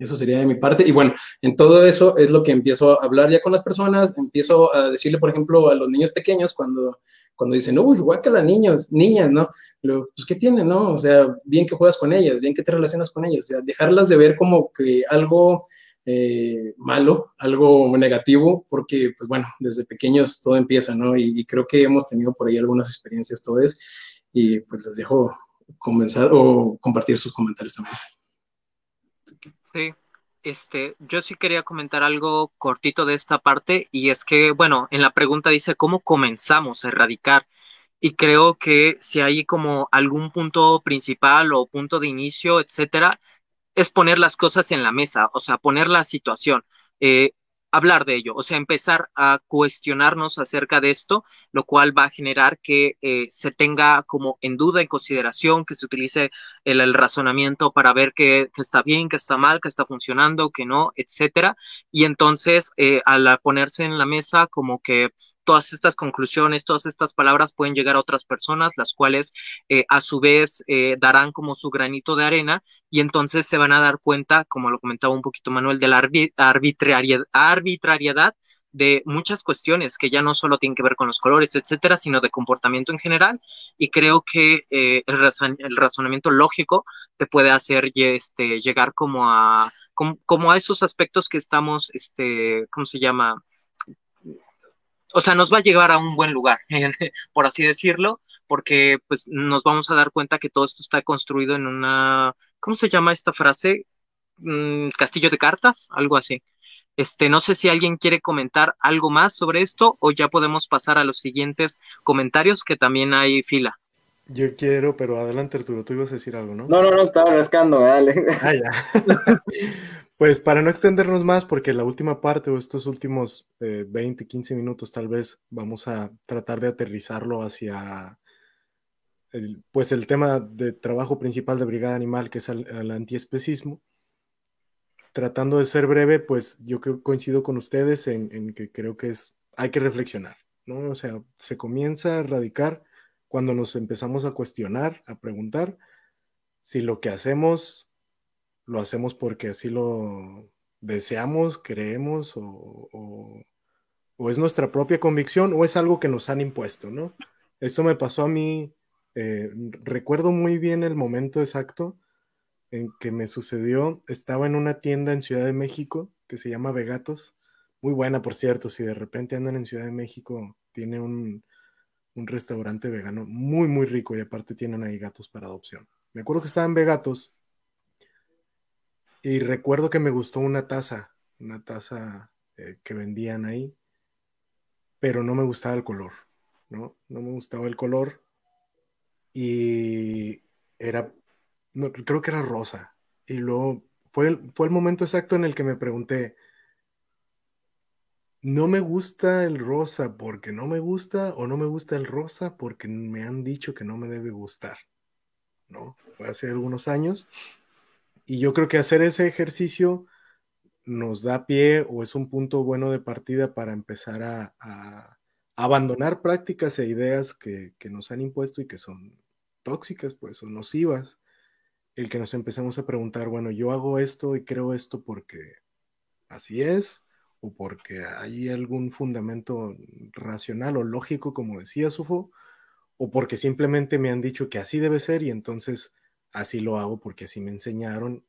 Eso sería de mi parte. Y bueno, en todo eso es lo que empiezo a hablar ya con las personas. Empiezo a decirle, por ejemplo, a los niños pequeños cuando, cuando dicen, uy, las niños, niñas, ¿no? pues, ¿qué tienen, no? O sea, bien que juegas con ellas, bien que te relacionas con ellas. O sea, dejarlas de ver como que algo eh, malo, algo negativo, porque, pues bueno, desde pequeños todo empieza, ¿no? Y, creo que hemos tenido por ahí algunas experiencias todas. Y pues les dejo comenzar o compartir sus comentarios también. Sí, Este, yo sí quería comentar algo cortito de esta parte y es que, bueno, en la pregunta dice cómo comenzamos a erradicar y creo que si hay como algún punto principal o punto de inicio, etcétera, es poner las cosas en la mesa, o sea, poner la situación. Eh, hablar de ello, o sea, empezar a cuestionarnos acerca de esto, lo cual va a generar que eh, se tenga como en duda, en consideración, que se utilice el, razonamiento para ver qué está bien, qué está mal, qué está funcionando, qué no, etcétera. Y entonces, eh, al ponerse en la mesa, como que todas estas conclusiones, todas estas palabras pueden llegar a otras personas, las cuales eh, a su vez eh, darán como su granito de arena y entonces se van a dar cuenta, como lo comentaba un poquito Manuel, de la arbitrariedad, de muchas cuestiones que ya no solo tienen que ver con los colores, etcétera, sino de comportamiento en general. Y creo que eh, el, razonamiento lógico te puede hacer este, llegar como a, como, a esos aspectos que estamos, este, ¿cómo se llama? O sea, nos va a llevar a un buen lugar, por así decirlo, porque pues nos vamos a dar cuenta que todo esto está construido en una, ¿cómo se llama esta frase? Mm, castillo de cartas, algo así. Este, no sé si alguien quiere comentar algo más sobre esto o ya podemos pasar a los siguientes comentarios que también hay fila. Yo quiero, pero adelante Arturo, tú ibas a decir algo, ¿no? No, no, no, estaba rascando, dale. Ah, ya. Pues para no extendernos más, porque la última parte o estos últimos 20, eh, 15 minutos tal vez vamos a tratar de aterrizarlo hacia el, pues el tema de trabajo principal de Brigada Animal, que es el, antiespecismo. Tratando de ser breve, pues yo coincido con ustedes en, en, que creo que es, hay que reflexionar, ¿no? O sea, se comienza a erradicar cuando nos empezamos a cuestionar, a preguntar si lo que hacemos lo hacemos porque así lo deseamos, creemos o, es nuestra propia convicción o es algo que nos han impuesto, ¿no? Esto me pasó a mí, eh, recuerdo muy bien el momento exacto en que me sucedió, estaba en una tienda en Ciudad de México que se llama Vegatos, muy buena por cierto, si de repente andan en Ciudad de México, tiene un, un restaurante vegano muy, muy rico y aparte tienen ahí gatos para adopción. Me acuerdo que estaba en Vegatos y recuerdo que me gustó una taza, una taza eh, que vendían ahí, pero no me gustaba el color, ¿no? No me gustaba el color y era, no, creo que era rosa. Y luego fue el, fue el momento exacto en el que me pregunté, no me gusta el rosa porque no me gusta o no me gusta el rosa porque me han dicho que no me debe gustar, ¿no? Fue hace algunos años y yo creo que hacer ese ejercicio nos da pie o es un punto bueno de partida para empezar a, abandonar prácticas e ideas que, nos han impuesto y que son tóxicas, pues, o nocivas. El que nos empecemos a preguntar, bueno, yo hago esto y creo esto porque así es, o porque hay algún fundamento racional o lógico, como decía Sufo, o porque simplemente me han dicho que así debe ser y entonces así lo hago porque así me enseñaron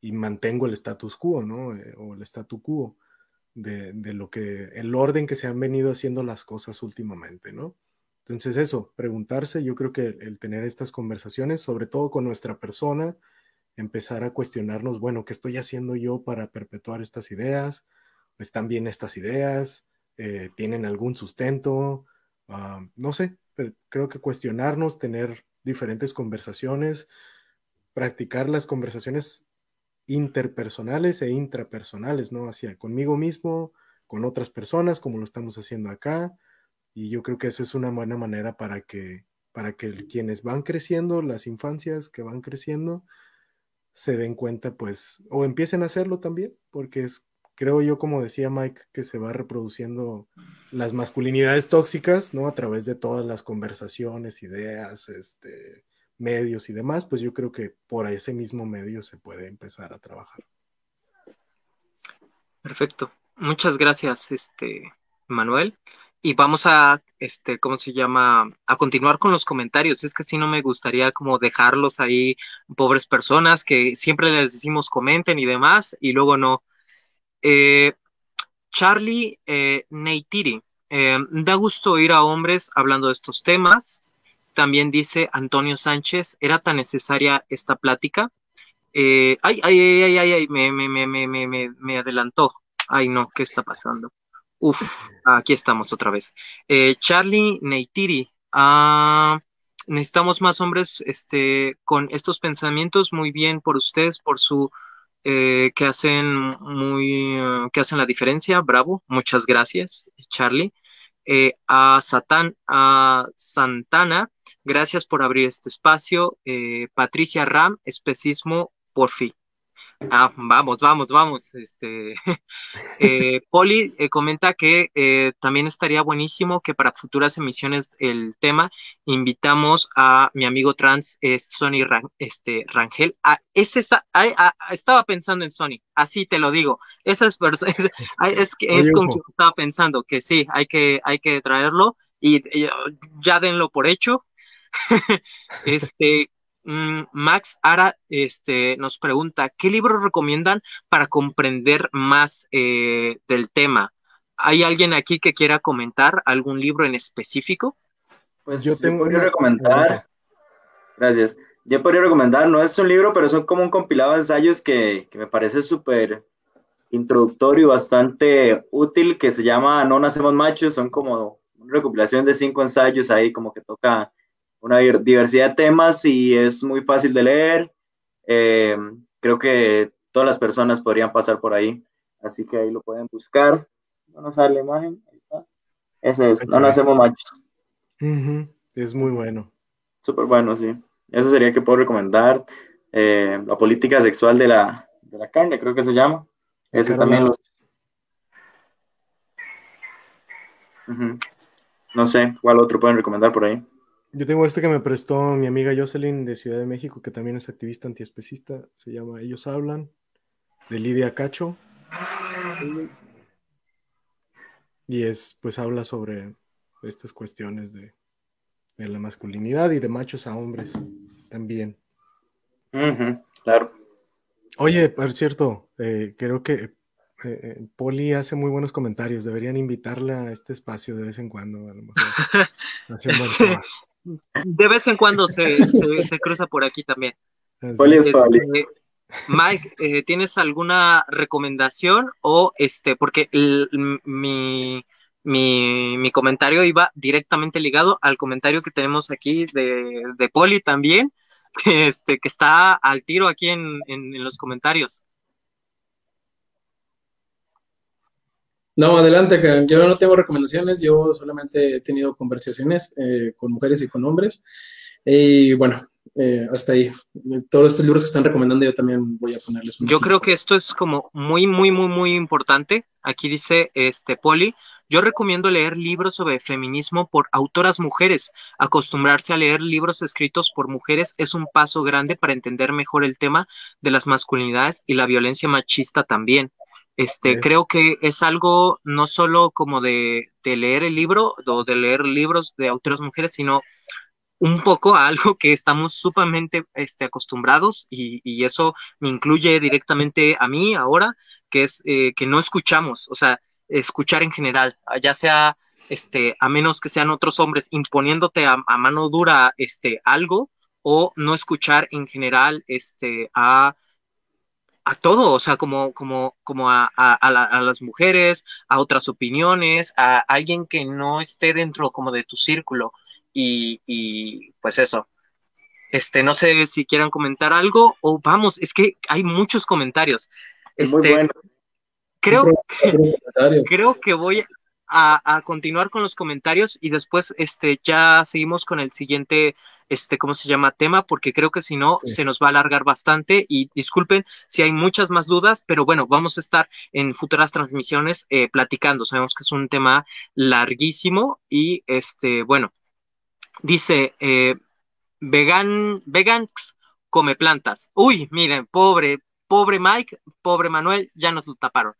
y mantengo el status quo, ¿no? Eh, o el statu quo de, lo que, el orden que se han venido haciendo las cosas últimamente, ¿no? Entonces eso, preguntarse, yo creo que el tener estas conversaciones, sobre todo con nuestra persona, empezar a cuestionarnos, bueno, ¿qué estoy haciendo yo para perpetuar estas ideas? ¿Están bien estas ideas? Eh, ¿Tienen algún sustento? Ah, no sé, pero creo que cuestionarnos, tener diferentes conversaciones, practicar las conversaciones interpersonales e intrapersonales, ¿no? Hacia conmigo mismo, con otras personas, como lo estamos haciendo acá. Y yo creo que eso es una buena manera para que, para que quienes van creciendo, las infancias que van creciendo, se den cuenta, pues, o empiecen a hacerlo también, porque es, creo yo, como decía Mike, que se va reproduciendo las masculinidades tóxicas, ¿no? A través de todas las conversaciones, ideas, este, medios y demás, pues yo creo que por ese mismo medio se puede empezar a trabajar. Perfecto. Muchas gracias, este, Manuel. Y vamos a, este, ¿cómo se llama? A continuar con los comentarios. Es que si no me gustaría como dejarlos ahí, pobres personas que siempre les decimos comenten y demás, y luego no. Eh, Charlie eh, Neytiri, eh, da gusto oír a hombres hablando de estos temas. También dice Antonio Sánchez, ¿era tan necesaria esta plática? ay, ay, ay, ay, ay, me, me, adelantó. Ay, no, ¿qué está pasando? Uf, aquí estamos otra vez. Charlie Neytiri, ah, necesitamos más hombres este, con estos pensamientos. Muy bien por ustedes, por su que hacen muy que hacen la diferencia. Bravo, muchas gracias, Charlie. a Satán, a Santana, gracias por abrir este espacio. Patricia Ram, especismo por fin. Ah, vamos, vamos, vamos. Este, eh, Poli eh, comenta que eh, también estaría buenísimo que para futuras emisiones el tema invitamos a mi amigo trans Sony este, Rangel. Ah, ah, estaba pensando en Sony, así te lo digo. Esa es, es, es con quien estaba pensando que sí, hay que, hay que traerlo y ya denlo por hecho. este, Mm, Max Ara este, nos pregunta, ¿qué libros recomiendan para comprender más eh, del tema? ¿Hay alguien aquí que quiera comentar algún libro en específico? Pues yo tengo que recomendar. Gracias. Yo podría recomendar, no es un libro, pero son como un compilado de ensayos que, que me parece súper introductorio y bastante útil, que se llama No Nacemos Machos. Son como una recopilación de cinco ensayos ahí, como que toca una diversidad de temas y es muy fácil de leer. Eh, creo que todas las personas podrían pasar por ahí, así que ahí lo pueden buscar. No nos sale la imagen. Ese es, no nacemos machos. Es muy bueno. Súper bueno, sí. Eso sería que puedo recomendar. Eh, la política sexual de la, de la carne, creo que se llama. Ese también No sé, ¿cuál otro pueden recomendar por ahí? Yo tengo este que me prestó mi amiga Jocelyn de Ciudad de México, que también es activista antiespecista. Se llama Ellos Hablan, de Lidia Cacho. Y es, pues habla sobre estas cuestiones de, la masculinidad y de machos a hombres también. claro. Oye, por cierto, eh, creo que eh, eh, Poli hace muy buenos comentarios. Deberían invitarla a este espacio de vez en cuando, a lo mejor. de vez en cuando se, cruza por aquí también. Este, Mike, eh, ¿tienes alguna recomendación o este, porque mi, mi, comentario iba directamente ligado al comentario que tenemos aquí de, de Poli también, que, este, que está al tiro aquí en los comentarios. No, adelante, yo no tengo recomendaciones, yo solamente he tenido conversaciones eh, con mujeres y con hombres. Y bueno, eh, hasta ahí. Todos estos libros que están recomendando yo también voy a ponerles un Yo creo que esto es como muy, muy, muy, muy importante. Aquí dice este Poli, yo recomiendo leer libros sobre feminismo por autoras mujeres. Acostumbrarse a leer libros escritos por mujeres es un paso grande para entender mejor el tema de las masculinidades y la violencia machista también. Este, creo que es algo no solo como de, leer el libro o de leer libros de autoras mujeres, sino un poco a algo que estamos sumamente este, acostumbrados y, eso me incluye directamente a mí ahora, que es eh, que no escuchamos, o sea, escuchar en general, ya sea, este, a menos que sean otros hombres imponiéndote a, a mano dura este, algo o no escuchar en general este, a a todo, o sea, como, como, como a, las mujeres, a otras opiniones, a alguien que no esté dentro como de tu círculo. Y, pues eso. Este, no sé si quieran comentar algo o vamos, es que hay muchos comentarios. Este, creo, creo que voy a, continuar con los comentarios y después este, ya seguimos con el siguiente este, ¿cómo se llama? Tema, porque creo que si no, se nos va a alargar bastante y disculpen si hay muchas más dudas, pero bueno, vamos a estar en futuras transmisiones eh, platicando. Sabemos que es un tema larguísimo y este, bueno, dice, eh, vegan, vegans come plantas. Uy, miren, pobre, pobre Mike, pobre Manuel, ya nos lo taparon.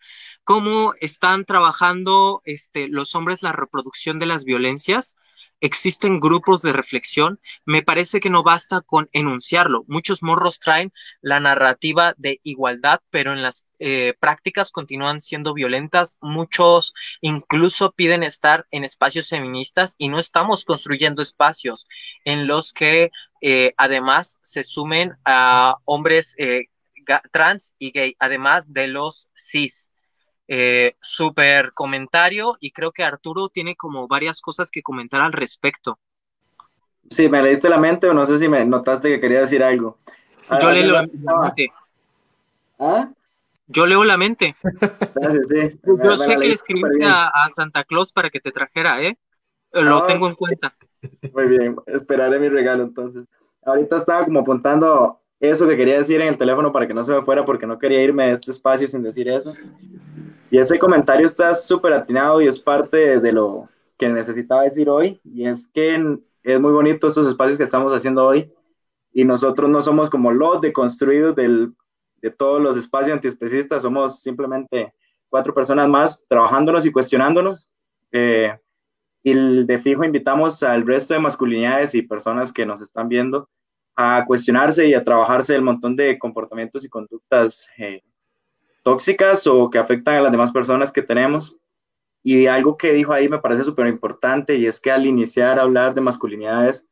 ¿Cómo están trabajando este, los hombres la reproducción de las violencias? Existen grupos de reflexión, me parece que no basta con enunciarlo. Muchos morros traen la narrativa de igualdad, pero en las eh, prácticas continúan siendo violentas. Muchos incluso piden estar en espacios feministas y no estamos construyendo espacios en los que eh, además se sumen a hombres eh, trans y gay, además de los cis. Eh, super comentario y creo que Arturo tiene como varias cosas que comentar al respecto. Sí, me leíste la mente o no sé si me notaste que quería decir algo. Yo leo la mente. ¿Ah? Yo leo la mente. Gracias, sí. Yo sé que le escribiste a, Santa Claus para que te trajera, ¿eh? Lo ah, tengo en cuenta. Muy bien, esperaré mi regalo entonces. Ahorita estaba como apuntando eso que quería decir en el teléfono para que no se me fuera porque no quería irme de este espacio sin decir eso. Y ese comentario está súper atinado y es parte de lo que necesitaba decir hoy. Y es que es muy bonito estos espacios que estamos haciendo hoy. Y nosotros no somos como los deconstruidos del, de todos los espacios antiespecistas, somos simplemente cuatro personas más trabajándonos y cuestionándonos. Eh, y de fijo invitamos al resto de masculinidades y personas que nos están viendo a cuestionarse y a trabajarse el montón de comportamientos y conductas eh, tóxicas o que afectan a las demás personas que tenemos. Y algo que dijo ahí me parece súper importante y es que al iniciar a hablar de masculinidades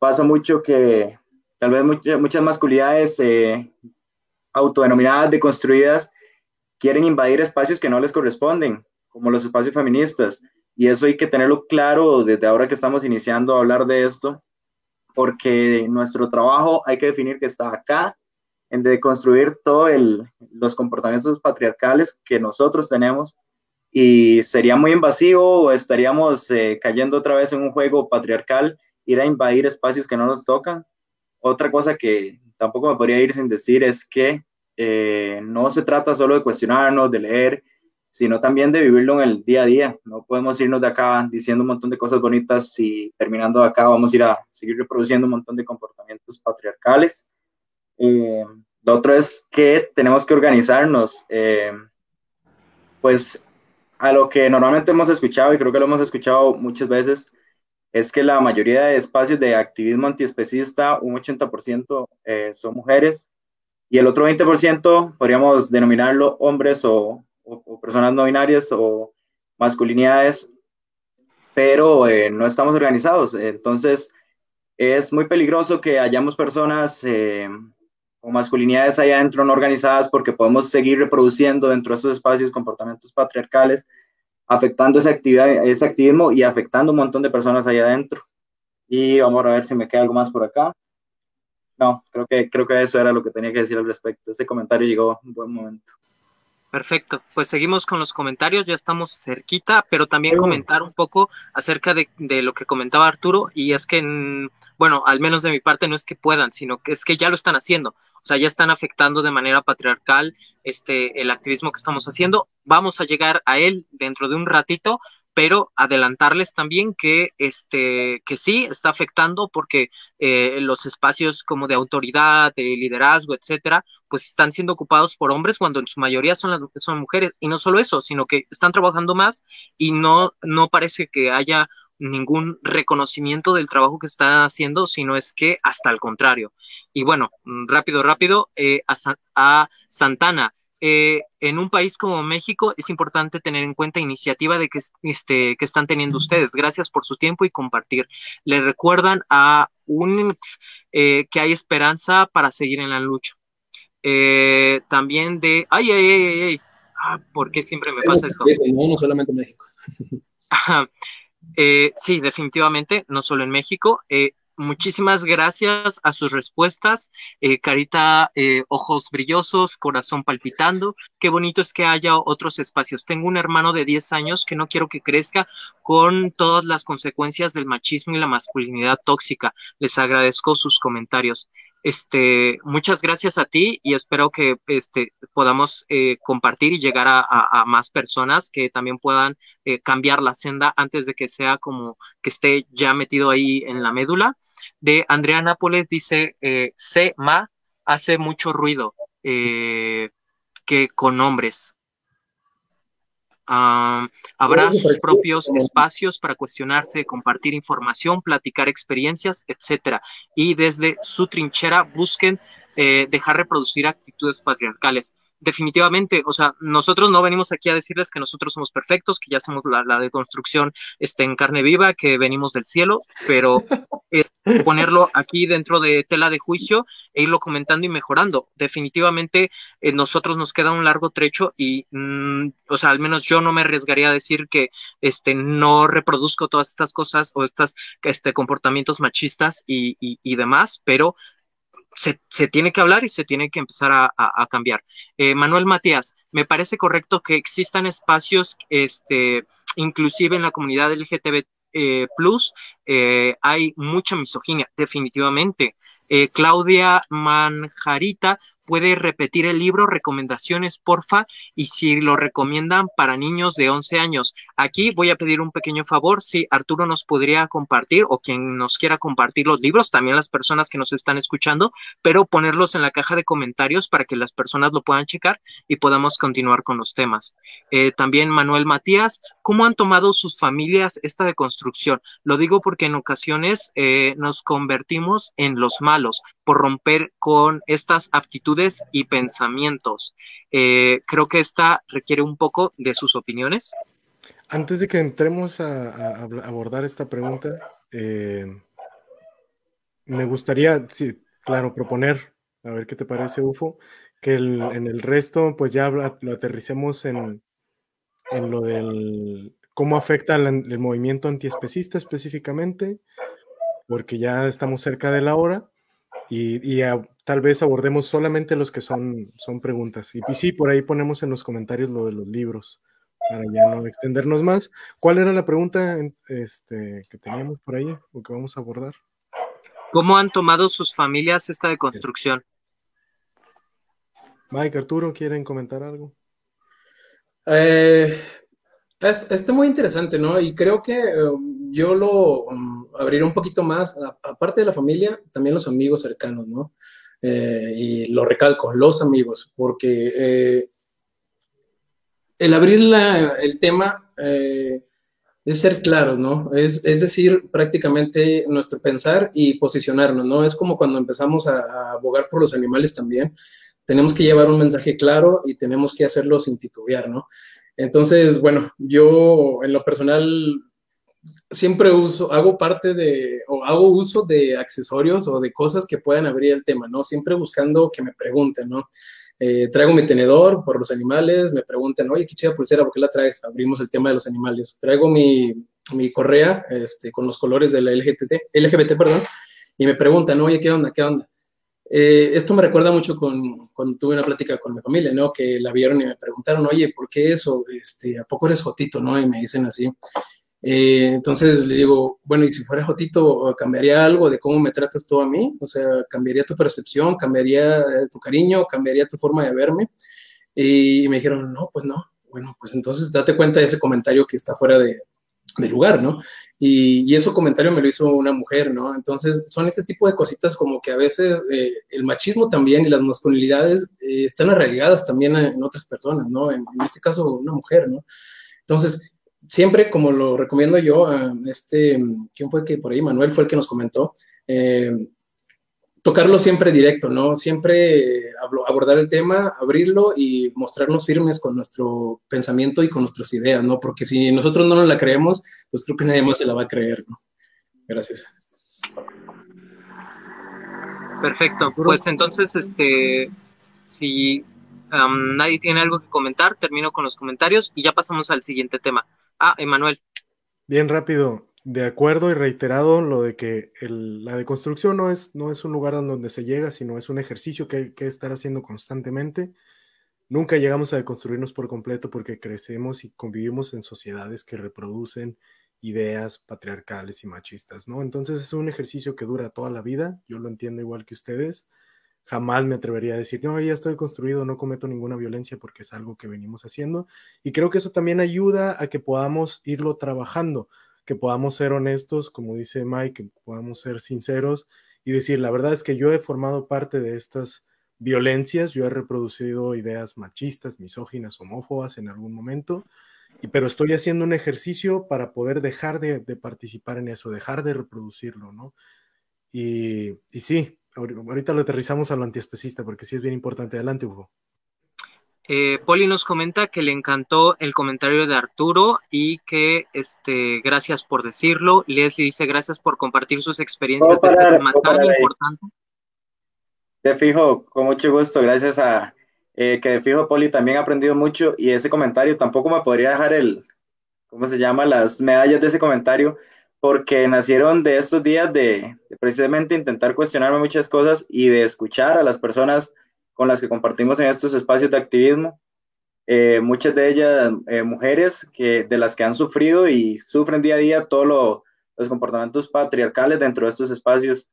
pasa mucho que tal vez muchas masculinidades eh, autodenominadas deconstruidas quieren invadir espacios que no les corresponden, como los espacios feministas. Y eso hay que tenerlo claro desde ahora que estamos iniciando a hablar de esto, porque nuestro trabajo hay que definir que está acá, en deconstruir todos los comportamientos patriarcales que nosotros tenemos. Y sería muy invasivo o estaríamos eh, cayendo otra vez en un juego patriarcal, ir a invadir espacios que no nos tocan. Otra cosa que tampoco me podría ir sin decir es que eh, no se trata solo de cuestionarnos, de leer, sino también de vivirlo en el día a día. No podemos irnos de acá diciendo un montón de cosas bonitas y terminando de acá vamos a ir a seguir reproduciendo un montón de comportamientos patriarcales. Eh, lo otro es que tenemos que organizarnos, eh, pues a lo que normalmente hemos escuchado, y creo que lo hemos escuchado muchas veces, es que la mayoría de espacios de activismo antiespecista, un 80% eh, son mujeres, y el otro 20% podríamos denominarlo hombres o o, personas no binarias o masculinidades, pero eh, no estamos organizados. Entonces, es muy peligroso que hayamos personas eh, con masculinidades allá adentro no organizadas porque podemos seguir reproduciendo dentro de estos espacios comportamientos patriarcales, afectando esa actividad, ese activismo y afectando un montón de personas allá adentro. Y vamos a ver si me queda algo más por acá. No, creo que, creo que eso era lo que tenía que decir al respecto. Ese comentario llegó un buen momento. Perfecto, pues seguimos con los comentarios, ya estamos cerquita, pero también comentar un poco acerca de, lo que comentaba Arturo, y es que, bueno, al menos de mi parte no es que puedan, sino que es que ya lo están haciendo, o sea, ya están afectando de manera patriarcal este, el activismo que estamos haciendo. Vamos a llegar a él dentro de un ratito, pero adelantarles también que, este, que sí está afectando porque eh, los espacios como de autoridad, de liderazgo, etcétera, pues están siendo ocupados por hombres cuando en su mayoría son, las, son mujeres. Y no solo eso, sino que están trabajando más y no, no parece que haya ningún reconocimiento del trabajo que están haciendo, sino es que hasta el contrario. Y bueno, rápido, rápido, eh, a Santana, eh, en un país como México es importante tener en cuenta iniciativa de que, este, que están teniendo ustedes. Gracias por su tiempo y compartir. Le recuerdan a UNIX eh, que hay esperanza para seguir en la lucha. También de, ay, ay, ay, ay, ah, ¿por qué siempre me pasa esto? No, no solamente en México. sí, definitivamente, no solo en México. Muchísimas gracias a sus respuestas. Eh, carita, eh, ojos brillosos, corazón palpitando. Qué bonito es que haya otros espacios. Tengo un hermano de 10 años que no quiero que crezca con todas las consecuencias del machismo y la masculinidad tóxica. Les agradezco sus comentarios. Este, muchas gracias a ti y espero que este, podamos eh, compartir y llegar a, más personas que también puedan eh, cambiar la senda antes de que sea como que esté ya metido ahí en la médula. De Andrea Nápoles dice, eh, ma hace mucho ruido eh, que con hombres habrá sus propios espacios para cuestionarse, compartir información, platicar experiencias, etcétera. Y desde su trinchera busquen eh, dejar reproducir actitudes patriarcales. Definitivamente, o sea, nosotros no venimos aquí a decirles que nosotros somos perfectos, que ya somos la, la deconstrucción este, en carne viva, que venimos del cielo, pero es ponerlo aquí dentro de tela de juicio e irlo comentando y mejorando. Definitivamente, eh, nosotros nos queda un largo trecho y, mm, o sea, al menos yo no me arriesgaría a decir que este, no reproduzco todas estas cosas o estos este, comportamientos machistas y, y demás, pero se, tiene que hablar y se tiene que empezar a cambiar. Eh, Manuel Matías, me parece correcto que existan espacios, este, inclusive en la comunidad LGTB eh, plus, eh, hay mucha misoginia, definitivamente. Eh, Claudia Manjarita puede repetir el libro, recomendaciones, porfa, y si lo recomiendan para niños de 11 años. Aquí voy a pedir un pequeño favor, si Arturo nos podría compartir o quien nos quiera compartir los libros, también las personas que nos están escuchando, pero ponerlos en la caja de comentarios para que las personas lo puedan checar y podamos continuar con los temas. Eh, también Manuel Matías, ¿cómo han tomado sus familias esta deconstrucción? Lo digo porque en ocasiones eh, nos convertimos en los malos por romper con estas aptitudes y pensamientos. Eh, creo que esta requiere un poco de sus opiniones. Antes de que entremos a, abordar esta pregunta, eh, me gustaría, sí, claro, proponer, a ver qué te parece, UFO, que en el resto, pues ya lo aterricemos en, en lo del cómo afecta el, el movimiento antiespecista específicamente, porque ya estamos cerca de la hora, y, y a, tal vez abordemos solamente los que son, son preguntas. Y, y sí, por ahí ponemos en los comentarios lo de los libros para ya no extendernos más. ¿Cuál era la pregunta este, que teníamos por ahí o que vamos a abordar? ¿Cómo han tomado sus familias esta deconstrucción? Mike, Arturo, ¿quieren comentar algo? Eh, es, es, muy interesante, ¿no? Y creo que um, yo lo um, abriré un poquito más, aparte de la familia, también los amigos cercanos, ¿no? Eh, y lo recalco, los amigos, porque eh, el abrir el tema eh, es ser claros, ¿no? Es, es, decir, prácticamente nuestro pensar y posicionarnos, ¿no? Es como cuando empezamos a, a, abogar por los animales también. Tenemos que llevar un mensaje claro y tenemos que hacerlo sin titubear, ¿no? Entonces, bueno, yo en lo personal siempre uso, hago parte de, o hago uso de accesorios o de cosas que puedan abrir el tema, ¿no? Siempre buscando que me pregunten, ¿no? Eh, traigo mi tenedor por los animales, me preguntan, oye, qué chida pulsera, ¿por qué la traes? Abrimos el tema de los animales. Traigo mi, mi correa este, con los colores de la LGBT, LGBT, perdón, y me preguntan, oye, ¿qué onda? ¿Qué onda? Eh, esto me recuerda mucho con cuando tuve una plática con mi familia, ¿no? Que la vieron y me preguntaron, oye, ¿por qué eso? Este, ¿A poco eres jotito, no? Y me dicen así. Eh, entonces le digo, bueno, y si fuera Jotito, ¿cambiaría algo de cómo me tratas tú a mí? O sea, ¿cambiaría tu percepción? ¿Cambiaría eh, tu cariño? ¿Cambiaría tu forma de verme? Y me dijeron, no, pues no. Bueno, pues entonces date cuenta de ese comentario que está fuera de, de lugar, ¿no? Y, y, ese comentario me lo hizo una mujer, ¿no? Entonces son ese tipo de cositas como que a veces eh, el machismo también y las masculinidades eh, están arraigadas también en, otras personas, ¿no? En, en, este caso, una mujer, ¿no? Entonces, siempre, como lo recomiendo yo, este, ¿quién fue que por ahí? Manuel fue el que nos comentó, eh, tocarlo siempre directo, ¿no? Siempre abordar el tema, abrirlo y mostrarnos firmes con nuestro pensamiento y con nuestras ideas, ¿no? Porque si nosotros no nos la creemos, pues creo que nadie más se la va a creer, ¿no? Gracias. Perfecto, pues entonces, este, si um, nadie tiene algo que comentar, termino con los comentarios y ya pasamos al siguiente tema. Ah, Emanuel. Bien rápido, de acuerdo y reiterado lo de que la deconstrucción no es, no es un lugar donde se llega, sino es un ejercicio que hay que estar haciendo constantemente. Nunca llegamos a deconstruirnos por completo porque crecemos y convivimos en sociedades que reproducen ideas patriarcales y machistas, ¿no? Entonces es un ejercicio que dura toda la vida, yo lo entiendo igual que ustedes, jamás me atrevería a decir, no, ya estoy construido, no cometo ninguna violencia porque es algo que venimos haciendo. Y creo que eso también ayuda a que podamos irlo trabajando, que podamos ser honestos, como dice Mike, que podamos ser sinceros y decir, la verdad es que yo he formado parte de estas violencias, yo he reproducido ideas machistas, misóginas, homófobas en algún momento, y, pero estoy haciendo un ejercicio para poder dejar de, participar en eso, dejar de reproducirlo, ¿no? Y, y sí, ahorita lo aterrizamos a lo antiespecista porque sí es bien importante. Adelante, Hugo. Eh, Poli nos comenta que le encantó el comentario de Arturo y que este, gracias por decirlo. Leslie dice gracias por compartir sus experiencias de este tema tan importante. De fijo, con mucho gusto, gracias a eh, que de fijo Poli también ha aprendido mucho y ese comentario tampoco me podría dejar el, ¿cómo se llama? Las medallas de ese comentario porque nacieron de estos días de, precisamente intentar cuestionarme muchas cosas y de escuchar a las personas con las que compartimos en estos espacios de activismo. Eh, muchas de ellas eh, mujeres que, de las que han sufrido y sufren día a día todos los comportamientos patriarcales dentro de estos espacios.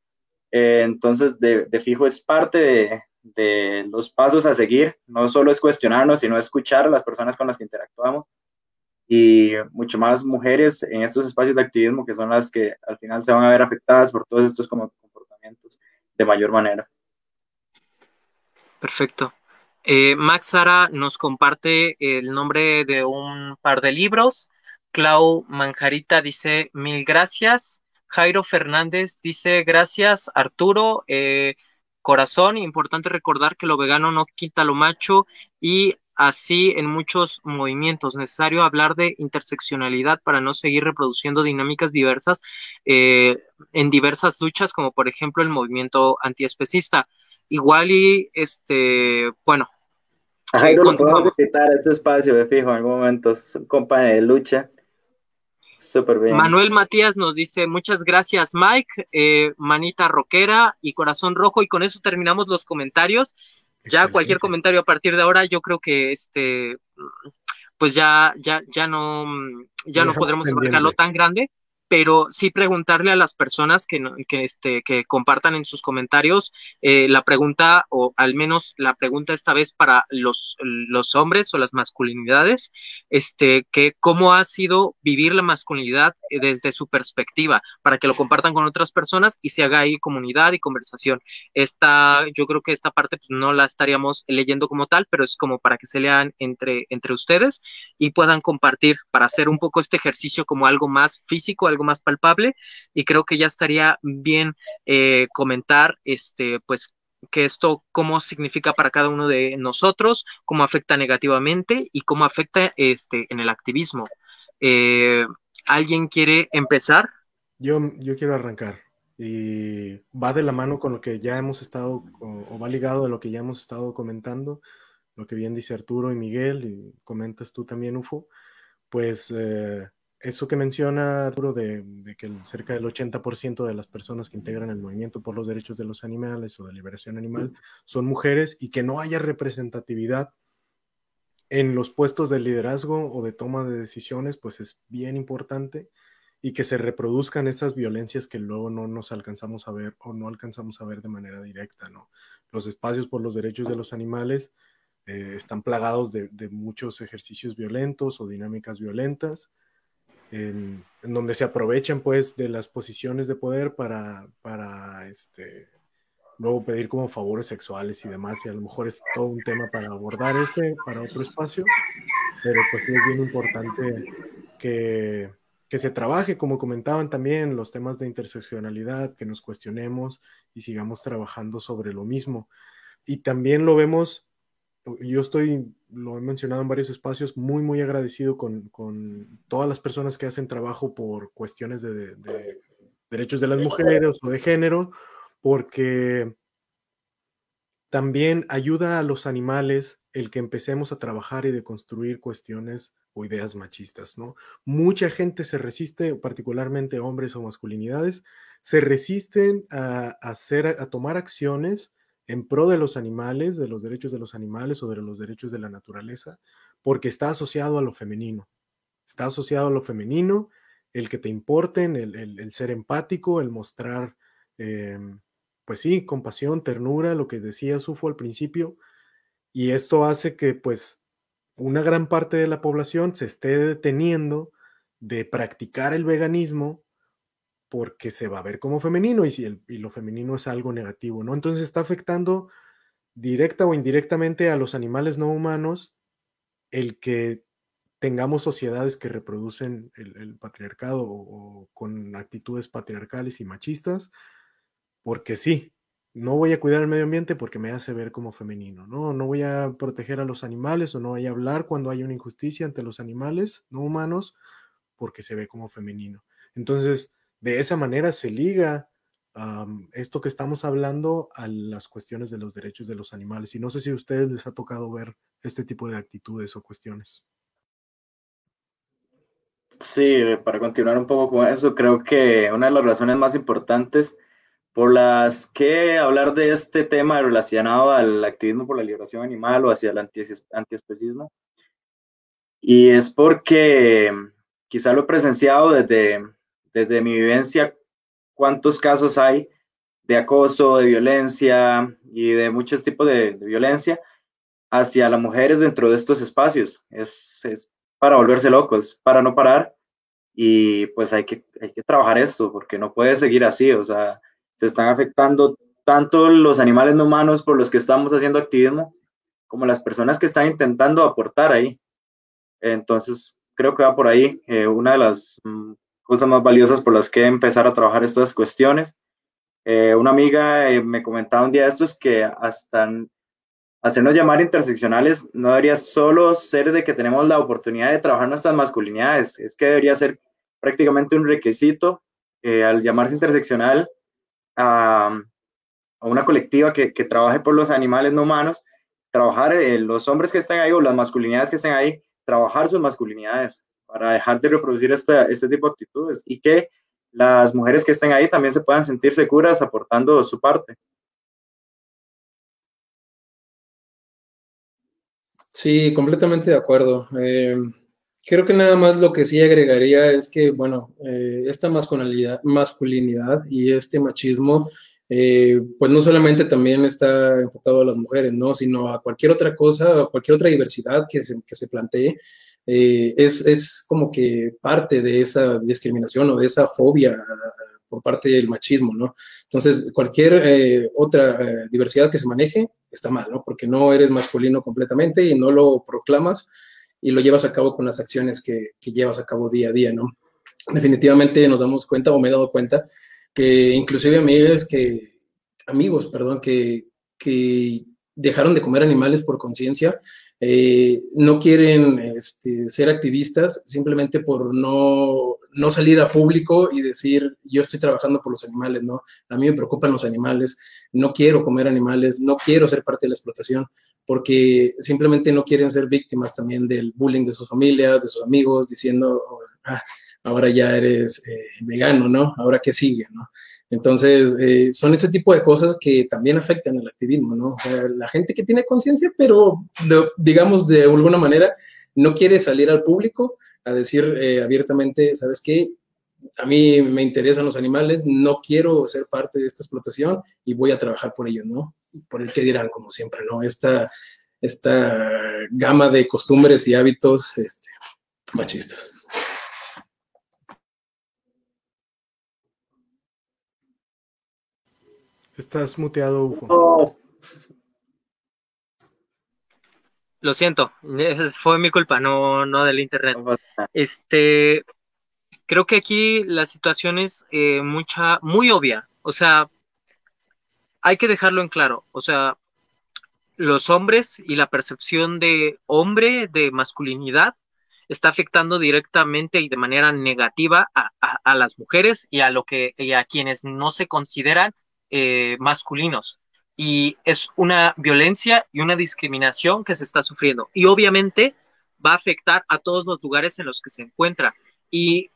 Eh, entonces, de, fijo es parte de, de los pasos a seguir. No solo es cuestionarnos, sino escuchar a las personas con las que interactuamos y mucho más mujeres en estos espacios de activismo que son las que al final se van a ver afectadas por todos estos comportamientos de mayor manera. Perfecto. Eh, Max Sara nos comparte el nombre de un par de libros. Clau Manjarita dice mil gracias. Jairo Fernández dice gracias Arturo. Eh, corazón, importante recordar que lo vegano no quita lo macho y así en muchos movimientos. Necesario hablar de interseccionalidad para no seguir reproduciendo dinámicas diversas eh, en diversas luchas, como por ejemplo el movimiento antiespecista. Igual y, este, bueno. Jairo, lo podemos visitar este espacio, me fijo, en algún momento, compañero de lucha. Súper bien. Manuel Matías nos dice, muchas gracias Mike, eh, manita rockera y corazón rojo, y con eso terminamos los comentarios. Ya cualquier comentario a partir de ahora, yo creo que este, pues ya, ya, ya no, ya no podremos abarcarlo tan grande pero sí preguntarle a las personas que, que, este, que compartan en sus comentarios eh, la pregunta, o al menos la pregunta esta vez para los, los hombres o las masculinidades, este, que cómo ha sido vivir la masculinidad eh, desde su perspectiva, para que lo compartan con otras personas y se haga ahí comunidad y conversación. Esta, yo creo que esta parte pues, no la estaríamos leyendo como tal, pero es como para que se lean entre, entre ustedes y puedan compartir para hacer un poco este ejercicio como algo más físico, más palpable y creo que ya estaría bien eh, comentar este pues que esto cómo significa para cada uno de nosotros, cómo afecta negativamente y cómo afecta este en el activismo. Eh, ¿Alguien quiere empezar? Yo, yo quiero arrancar y va de la mano con lo que ya hemos estado, o, va ligado a lo que ya hemos estado comentando, lo que bien dice Arturo y Miguel, y comentas tú también, UFO, pues eh, eso que menciona Arturo de, que cerca del 80% de las personas que integran el movimiento por los derechos de los animales o de liberación animal son mujeres y que no haya representatividad en los puestos de liderazgo o de toma de decisiones, pues es bien importante y que se reproduzcan esas violencias que luego no nos alcanzamos a ver o no alcanzamos a ver de manera directa, ¿no? Los espacios por los derechos de los animales eh, están plagados de muchos ejercicios violentos o dinámicas violentas en, donde se aprovechan pues de las posiciones de poder para, para este, luego pedir como favores sexuales y demás, y a lo mejor es todo un tema para abordar este, para otro espacio, pero pues es bien importante que, que se trabaje, como comentaban también, los temas de interseccionalidad, que nos cuestionemos y sigamos trabajando sobre lo mismo. Y también lo vemos yo estoy, lo he mencionado en varios espacios, muy, muy agradecido con, todas las personas que hacen trabajo por cuestiones de, derechos de las mujeres o de género, porque también ayuda a los animales el que empecemos a trabajar y de construir cuestiones o ideas machistas, ¿no? Mucha gente se resiste, particularmente hombres o masculinidades, se resisten a, hacer, a tomar acciones en pro de los animales, de los derechos de los animales o de los derechos de la naturaleza, porque está asociado a lo femenino. Está asociado a lo femenino, el que te importen, el, ser empático, el mostrar, em, pues sí, compasión, ternura, lo que decía Sufo al principio, y esto hace que pues una gran parte de la población se esté deteniendo de practicar el veganismo porque se va a ver como femenino y, si el, y lo femenino es algo negativo, ¿no? Entonces está afectando directa o indirectamente a los animales no humanos el que tengamos sociedades que reproducen el, patriarcado o, con actitudes patriarcales y machistas, porque sí, no voy a cuidar el medio ambiente porque me hace ver como femenino, no, no voy a proteger a los animales o no voy a hablar cuando hay una injusticia ante los animales no humanos porque se ve como femenino. Entonces, de esa manera se liga esto que estamos hablando a las cuestiones de los derechos de los animales. Y no sé si a ustedes les ha tocado ver este tipo de actitudes o cuestiones. Sí, para continuar un poco con eso, creo que una de las razones más importantes por las que hablar de este tema relacionado al activismo por la liberación animal o hacia el antiespecismo, y es porque quizá lo he presenciado desde, desde mi vivencia cuántos casos hay de acoso, de violencia y de muchos tipos de, violencia hacia las mujeres dentro de estos espacios. Es, es, para volverse locos, para no parar y pues hay que, hay que trabajar esto porque no puede seguir así, o sea, se están afectando tanto los animales no humanos por los que estamos haciendo activismo como las personas que están intentando aportar ahí. Entonces, creo que va por ahí. Eh, una de las mm, cosas más valiosas por las que empezar a trabajar estas cuestiones. Eh, una amiga eh, me comentaba un día de estos que hasta hacernos llamar interseccionales no debería solo ser de que tenemos la oportunidad de trabajar nuestras masculinidades, es que debería ser prácticamente un requisito eh, al llamarse interseccional a, a una colectiva que, que, trabaje por los animales no humanos, trabajar los hombres que estén ahí o las masculinidades que estén ahí, trabajar sus masculinidades, para dejar de reproducir este, este tipo de actitudes y que las mujeres que estén ahí también se puedan sentir seguras aportando su parte. Sí, completamente de acuerdo. Eh, creo que nada más lo que sí agregaría es que, bueno, eh, esta masculinidad, masculinidad y este machismo, eh, pues no solamente también está enfocado a las mujeres, ¿no? Sino a cualquier otra cosa, a cualquier otra diversidad que se, que se plantee. Eh, es, es, como que parte de esa discriminación o de esa fobia por parte del machismo, ¿no? Entonces, cualquier eh, otra eh, diversidad que se maneje está mal, ¿no? Porque no eres masculino completamente y no lo proclamas y lo llevas a cabo con las acciones que, que llevas a cabo día a día, ¿no? Definitivamente nos damos cuenta, o me he dado cuenta, que inclusive amigos que, amigos, perdón, que, que dejaron de comer animales por conciencia, eh, no quieren este, ser activistas simplemente por no, no, salir a público y decir yo estoy trabajando por los animales, ¿no? A mí me preocupan los animales, no quiero comer animales, no quiero ser parte de la explotación, porque simplemente no quieren ser víctimas también del bullying de sus familias, de sus amigos, diciendo, ah, ahora ya eres eh, vegano, ¿no? Ahora qué sigue, ¿no? Entonces, eh, son ese tipo de cosas que también afectan el activismo, ¿no? O sea, la gente que tiene conciencia, pero digamos de alguna manera no quiere salir al público a decir eh, abiertamente, ¿sabes qué? A mí me interesan los animales, no quiero ser parte de esta explotación y voy a trabajar por ellos, ¿no? Por el que dirán, como siempre, ¿no? Esta, esta gama de costumbres y hábitos este, machistas. Estás muteado, Ufo. Lo siento, fue mi culpa, no, no del internet. Este, creo que aquí la situación es eh, mucha, muy obvia. O sea, hay que dejarlo en claro. O sea, los hombres y la percepción de hombre, de masculinidad, está afectando directamente y de manera negativa a, a las mujeres y a lo que y a quienes no se consideran eh, masculinos. Y es una violencia y una discriminación que se está sufriendo. Y obviamente va a afectar a todos los lugares en los que se encuentra. Y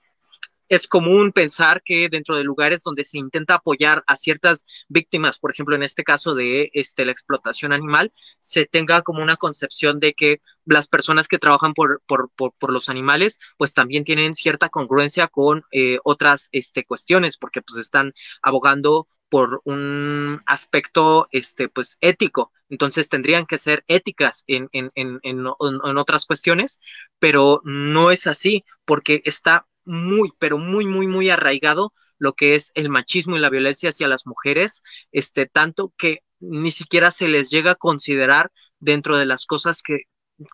es común pensar que dentro de lugares donde se intenta apoyar a ciertas víctimas, por ejemplo, en este caso de este, la explotación animal, se tenga como una concepción de que las personas que trabajan por, por, por, los animales, pues también tienen cierta congruencia con eh, otras este, cuestiones, porque pues están abogando por un aspecto este, pues, ético. Entonces tendrían que ser éticas en, en, en, en, otras cuestiones, pero no es así porque está muy, pero muy, muy, muy arraigado lo que es el machismo y la violencia hacia las mujeres, este, tanto que ni siquiera se les llega a considerar dentro de las cosas que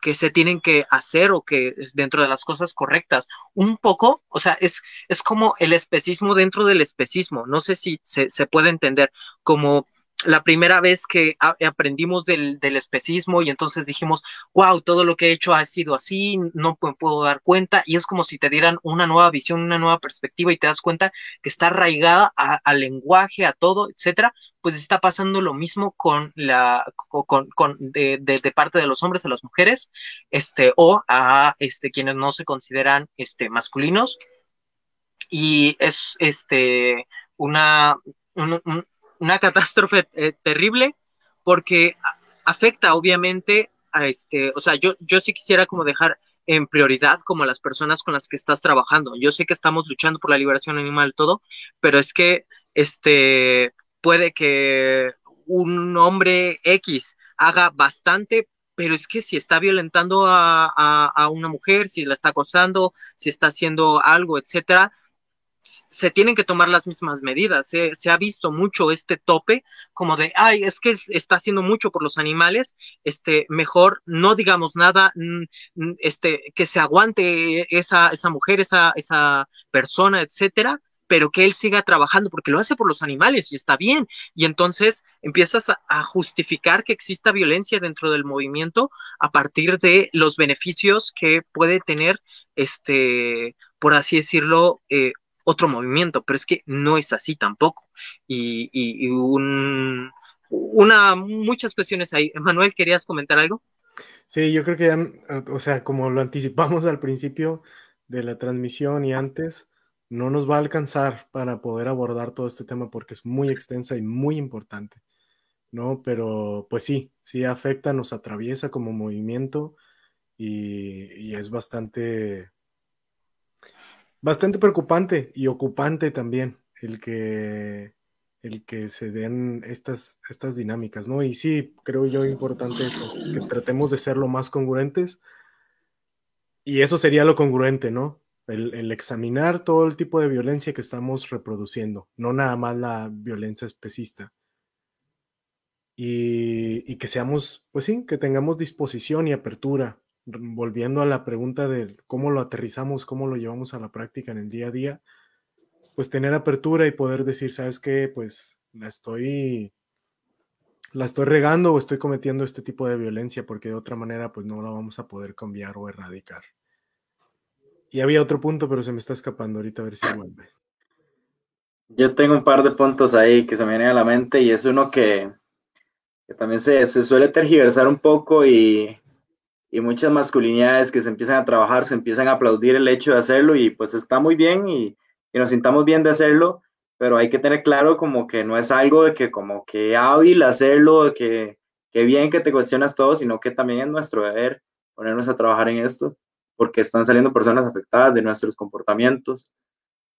que se tienen que hacer o que es dentro de las cosas correctas. Un poco, o sea, es, es como el especismo dentro del especismo. No sé si se, se puede entender como la primera vez que aprendimos del, del, especismo y entonces dijimos, wow, todo lo que he hecho ha sido así, no puedo dar cuenta y es como si te dieran una nueva visión, una nueva perspectiva y te das cuenta que está arraigada al lenguaje, a todo, etcétera, pues está pasando lo mismo con la, con, con de, de, parte de los hombres a las mujeres, este, o a este, quienes no se consideran este, masculinos. Y es este, una, una catástrofe eh, terrible porque afecta obviamente a este, o sea, yo, yo sí quisiera como dejar en prioridad como las personas con las que estás trabajando. Yo sé que estamos luchando por la liberación animal todo, pero es que este puede que un hombre X haga bastante, pero es que si está violentando a, a una mujer, si la está acosando, si está haciendo algo, etcétera, se tienen que tomar las mismas medidas. Se, ha visto mucho este tope como de, ay, es que está haciendo mucho por los animales, este, mejor no digamos nada, este, que se aguante esa, esa mujer, esa, esa persona, etcétera, pero que él siga trabajando porque lo hace por los animales y está bien. Y entonces empiezas a, justificar que exista violencia dentro del movimiento a partir de los beneficios que puede tener, este, por así decirlo, eh, otro movimiento, pero es que no es así tampoco. Y, un, una, muchas cuestiones ahí. Manuel, ¿querías comentar algo? Sí, yo creo que ya, o sea, como lo anticipamos al principio de la transmisión y antes, no nos va a alcanzar para poder abordar todo este tema porque es muy extensa y muy importante, ¿no? Pero pues sí, sí afecta, nos atraviesa como movimiento y, y es bastante bastante preocupante y ocupante también el que, el que se den estas, estas dinámicas, ¿no? Y sí, creo yo importante eso, que tratemos de ser lo más congruentes. Y eso sería lo congruente, ¿no? El, examinar todo el tipo de violencia que estamos reproduciendo, no nada más la violencia especista. Y, y que seamos, pues sí, que tengamos disposición y apertura volviendo a la pregunta de cómo lo aterrizamos, cómo lo llevamos a la práctica en el día a día, pues tener apertura y poder decir, ¿sabes qué? Pues la estoy, la estoy regando o estoy cometiendo este tipo de violencia porque de otra manera pues no la vamos a poder cambiar o erradicar. Y había otro punto, pero se me está escapando ahorita a ver si vuelve. Yo tengo un par de puntos ahí que se me vienen a la mente y es uno que, que también se, se suele tergiversar un poco y, y muchas masculinidades que se empiezan a trabajar, se empiezan a aplaudir el hecho de hacerlo y pues está muy bien y, nos sintamos bien de hacerlo, pero hay que tener claro como que no es algo de que como que hábil hacerlo, de que, que bien que te cuestionas todo, sino que también es nuestro deber ponernos a trabajar en esto, porque están saliendo personas afectadas de nuestros comportamientos.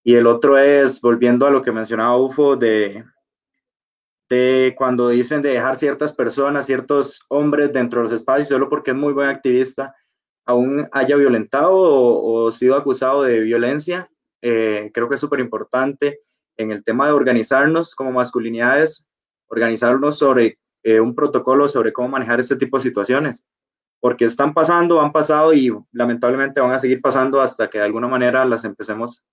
Y el otro es, volviendo a lo que mencionaba UFO, de, de cuando dicen de dejar ciertas personas, ciertos hombres dentro de los espacios, solo porque es muy buen activista, aún haya violentado o, sido acusado de violencia. Eh, creo que es súper importante en el tema de organizarnos como masculinidades, organizarnos sobre eh, un protocolo sobre cómo manejar este tipo de situaciones, porque están pasando, han pasado y lamentablemente van a seguir pasando hasta que de alguna manera las empecemos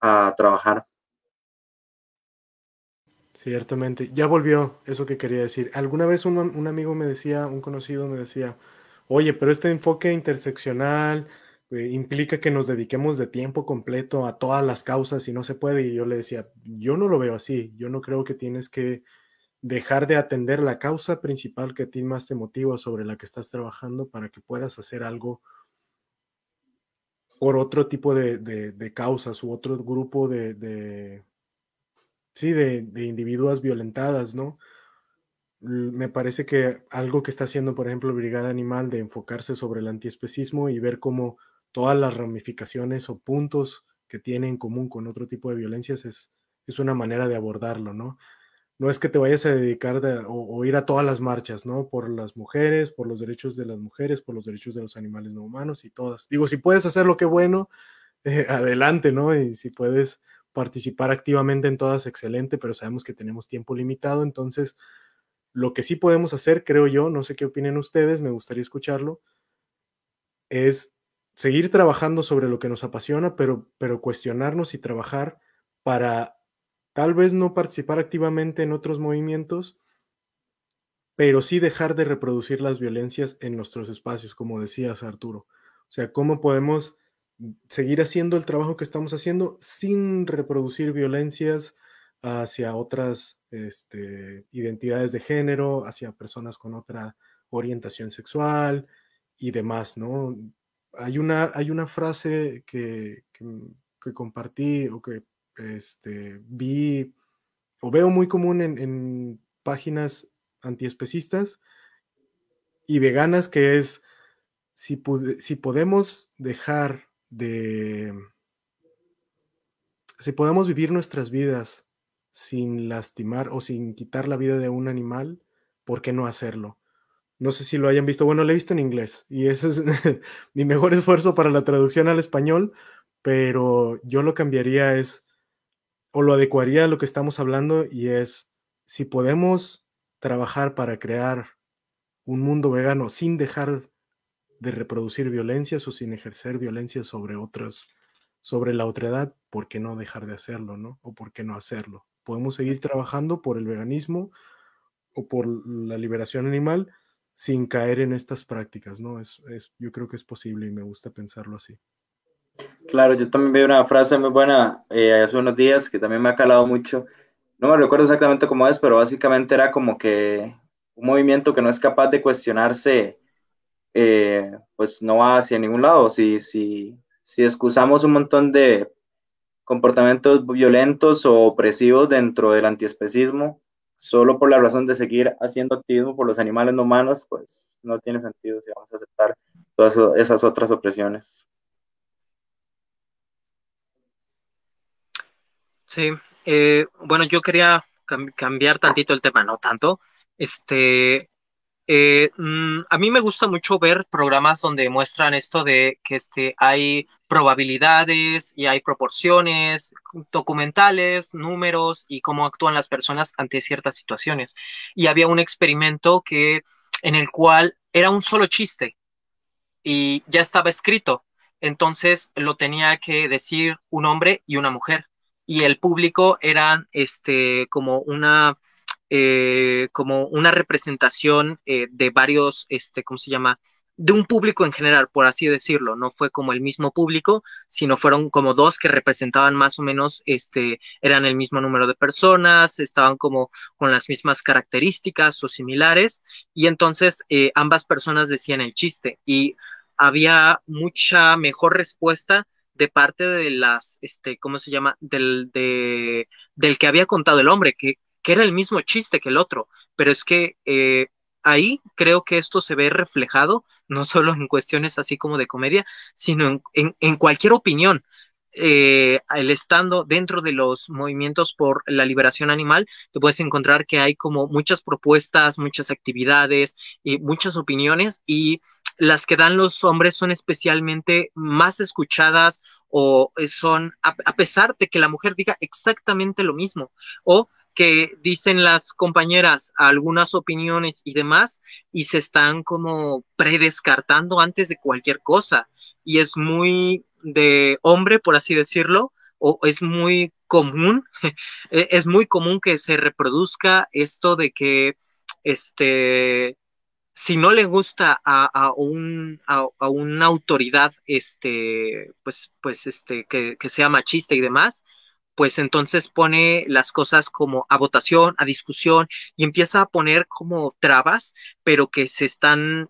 a trabajar. Ciertamente. Ya volvió eso que quería decir. Alguna vez un, amigo me decía, un conocido me decía, oye, pero este enfoque interseccional eh, implica que nos dediquemos de tiempo completo a todas las causas y no se puede. Y yo le decía, yo no lo veo así. Yo no creo que tienes que dejar de atender la causa principal que a ti más te motiva sobre la que estás trabajando para que puedas hacer algo por otro tipo de, causas u otro grupo de sí, de, de individuas violentadas, ¿no? Me parece que algo que está haciendo, por ejemplo, Brigada Animal de enfocarse sobre el antiespecismo y ver cómo todas las ramificaciones o puntos que tiene en común con otro tipo de violencias es, es una manera de abordarlo, ¿no? No es que te vayas a dedicar o, ir a todas las marchas, ¿no? Por las mujeres, por los derechos de las mujeres, por los derechos de los animales no humanos y todas. Digo, si puedes hacer lo que bueno, eh, adelante, ¿no? Y si puedes participar activamente en todas, excelente, pero sabemos que tenemos tiempo limitado, entonces lo que sí podemos hacer, creo yo, no sé qué opinen ustedes, me gustaría escucharlo, es seguir trabajando sobre lo que nos apasiona, pero, pero cuestionarnos y trabajar para tal vez no participar activamente en otros movimientos, pero sí dejar de reproducir las violencias en nuestros espacios, como decías Arturo. O sea, ¿cómo podemos seguir haciendo el trabajo que estamos haciendo sin reproducir violencias hacia otras este, identidades de género, hacia personas con otra orientación sexual y demás, ¿no? Hay una, hay una frase que, que, compartí o que este, vi o veo muy común en, en páginas antiespecistas y veganas, que es si, si podemos dejar de... Si podemos vivir nuestras vidas sin lastimar o sin quitar la vida de un animal, ¿por qué no hacerlo? No sé si lo hayan visto. Bueno, lo he visto en inglés y ese es mi mejor esfuerzo para la traducción al español, pero yo lo cambiaría es, o lo adecuaría a lo que estamos hablando y es, si podemos trabajar para crear un mundo vegano sin dejar de reproducir violencias o sin ejercer violencia sobre otros, sobre la otredad, ¿por qué no dejar de hacerlo, no? ¿O por qué no hacerlo? Podemos seguir trabajando por el veganismo o por la liberación animal sin caer en estas prácticas, ¿no? Es, es, yo creo que es posible y me gusta pensarlo así. Claro, yo también vi una frase muy buena eh, hace unos días que también me ha calado mucho. No me recuerdo exactamente cómo es, pero básicamente era como que un movimiento que no es capaz de cuestionarse eh, pues no va hacia ningún lado. Si, si, si excusamos un montón de comportamientos violentos o opresivos dentro del antiespecismo, solo por la razón de seguir haciendo activismo por los animales no humanos, pues no tiene sentido si vamos a aceptar todas esas otras opresiones. Sí, eh, bueno, yo quería cambiar tantito el tema, no tanto. Este, eh, mm, a mí me gusta mucho ver programas donde muestran esto de que este, hay probabilidades y hay proporciones, documentales, números y cómo actúan las personas ante ciertas situaciones. Y había un experimento que, en el cual era un solo chiste y ya estaba escrito. Entonces lo tenía que decir un hombre y una mujer. Y el público eran este, como una eh, como una representación eh, de varios, este, ¿cómo se llama? de un público en general, por así decirlo, no fue como el mismo público, sino fueron como dos que representaban más o menos, este, eran el mismo número de personas, estaban como con las mismas características o similares, y entonces eh, ambas personas decían el chiste y había mucha mejor respuesta de parte de las, este, ¿cómo se llama? Del, de, del que había contado el hombre, que que era el mismo chiste que el otro, pero es que eh, ahí creo que esto se ve reflejado no solo en cuestiones así como de comedia, sino en, cualquier opinión. Eh, el estando dentro de los movimientos por la liberación animal, te puedes encontrar que hay como muchas propuestas, muchas actividades y muchas opiniones y las que dan los hombres son especialmente más escuchadas o son, a, a pesar de que la mujer diga exactamente lo mismo o que dicen las compañeras algunas opiniones y demás y se están como predescartando antes de cualquier cosa. Y es muy de hombre por así decirlo o es muy común e-, es muy común que se reproduzca esto de que este si no le gusta a, a, un, a, a, una autoridad este pues pues este que, que sea machista y demás pues entonces pone las cosas como a votación, a discusión y empieza a poner como trabas, pero que se están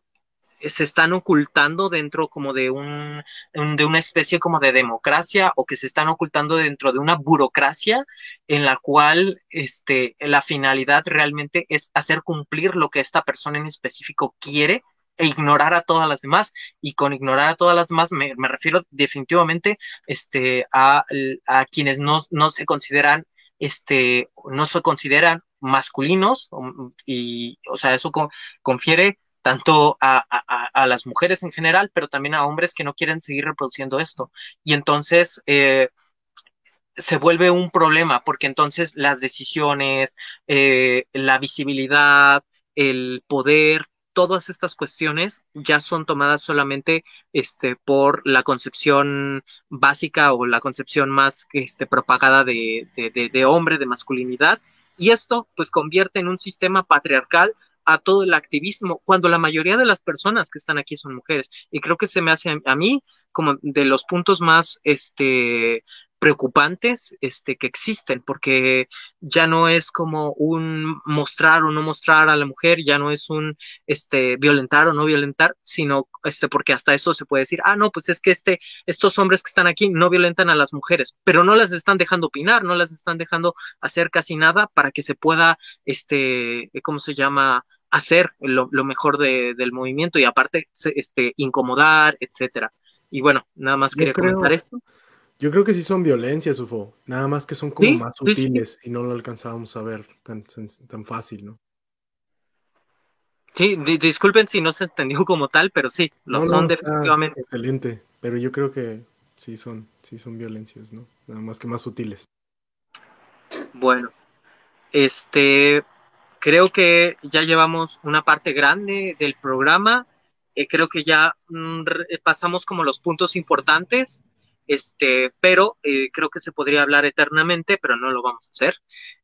se están ocultando dentro como de un de una especie como de democracia o que se están ocultando dentro de una burocracia en la cual este la finalidad realmente es hacer cumplir lo que esta persona en específico quiere e ignorar a todas las demás. Y con ignorar a todas las demás me, refiero definitivamente este, a, quienes no, se consideran, este, no se consideran masculinos, y, o sea, eso confiere tanto a, las mujeres en general, pero también a hombres que no quieren seguir reproduciendo esto. Y entonces eh, se vuelve un problema, porque entonces las decisiones, eh, la visibilidad, el poder, todas estas cuestiones ya son tomadas solamente este, por la concepción básica o la concepción más este, propagada de, de, de, hombre, de masculinidad, y esto pues convierte en un sistema patriarcal a todo el activismo, cuando la mayoría de las personas que están aquí son mujeres. Y creo que se me hace a, mí como de los puntos más este, preocupantes este, que existen, porque ya no es como un mostrar o no mostrar a la mujer, ya no es un este, violentar o no violentar, sino este, porque hasta eso se puede decir, ah, no, pues es que este, estos hombres que están aquí no violentan a las mujeres, pero no las están dejando opinar, no las están dejando hacer casi nada para que se pueda, este, ¿cómo se llama? hacer lo, mejor del movimiento y aparte este, incomodar, etcétera. Y bueno, nada más quería comentar esto. Yo creo que sí son violencias, UFO. Nada más que son como más sutiles y no lo alcanzábamos a ver tan, tan fácil, ¿no? Sí, disculpen si no se entendió como tal, pero sí, lo son definitivamente. Excelente, pero yo creo que sí son, sí son violencias, ¿no? Nada más que más sutiles. Bueno, este, creo que ya llevamos una parte grande del programa. Eh, creo que ya mm, pasamos como los puntos importantes este, pero eh, creo que se podría hablar eternamente, pero no lo vamos a hacer.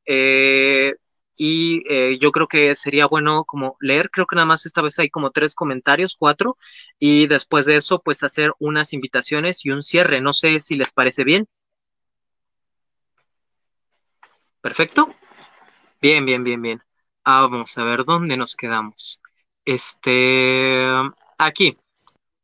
Eh, y eh, yo creo que sería bueno como leer, creo que nada más esta vez hay como tres comentarios, cuatro, y después de eso, pues hacer unas invitaciones y un cierre. No sé si les parece bien. Perfecto. Bien, bien, bien, bien. Ah, vamos a ver dónde nos quedamos. Este, aquí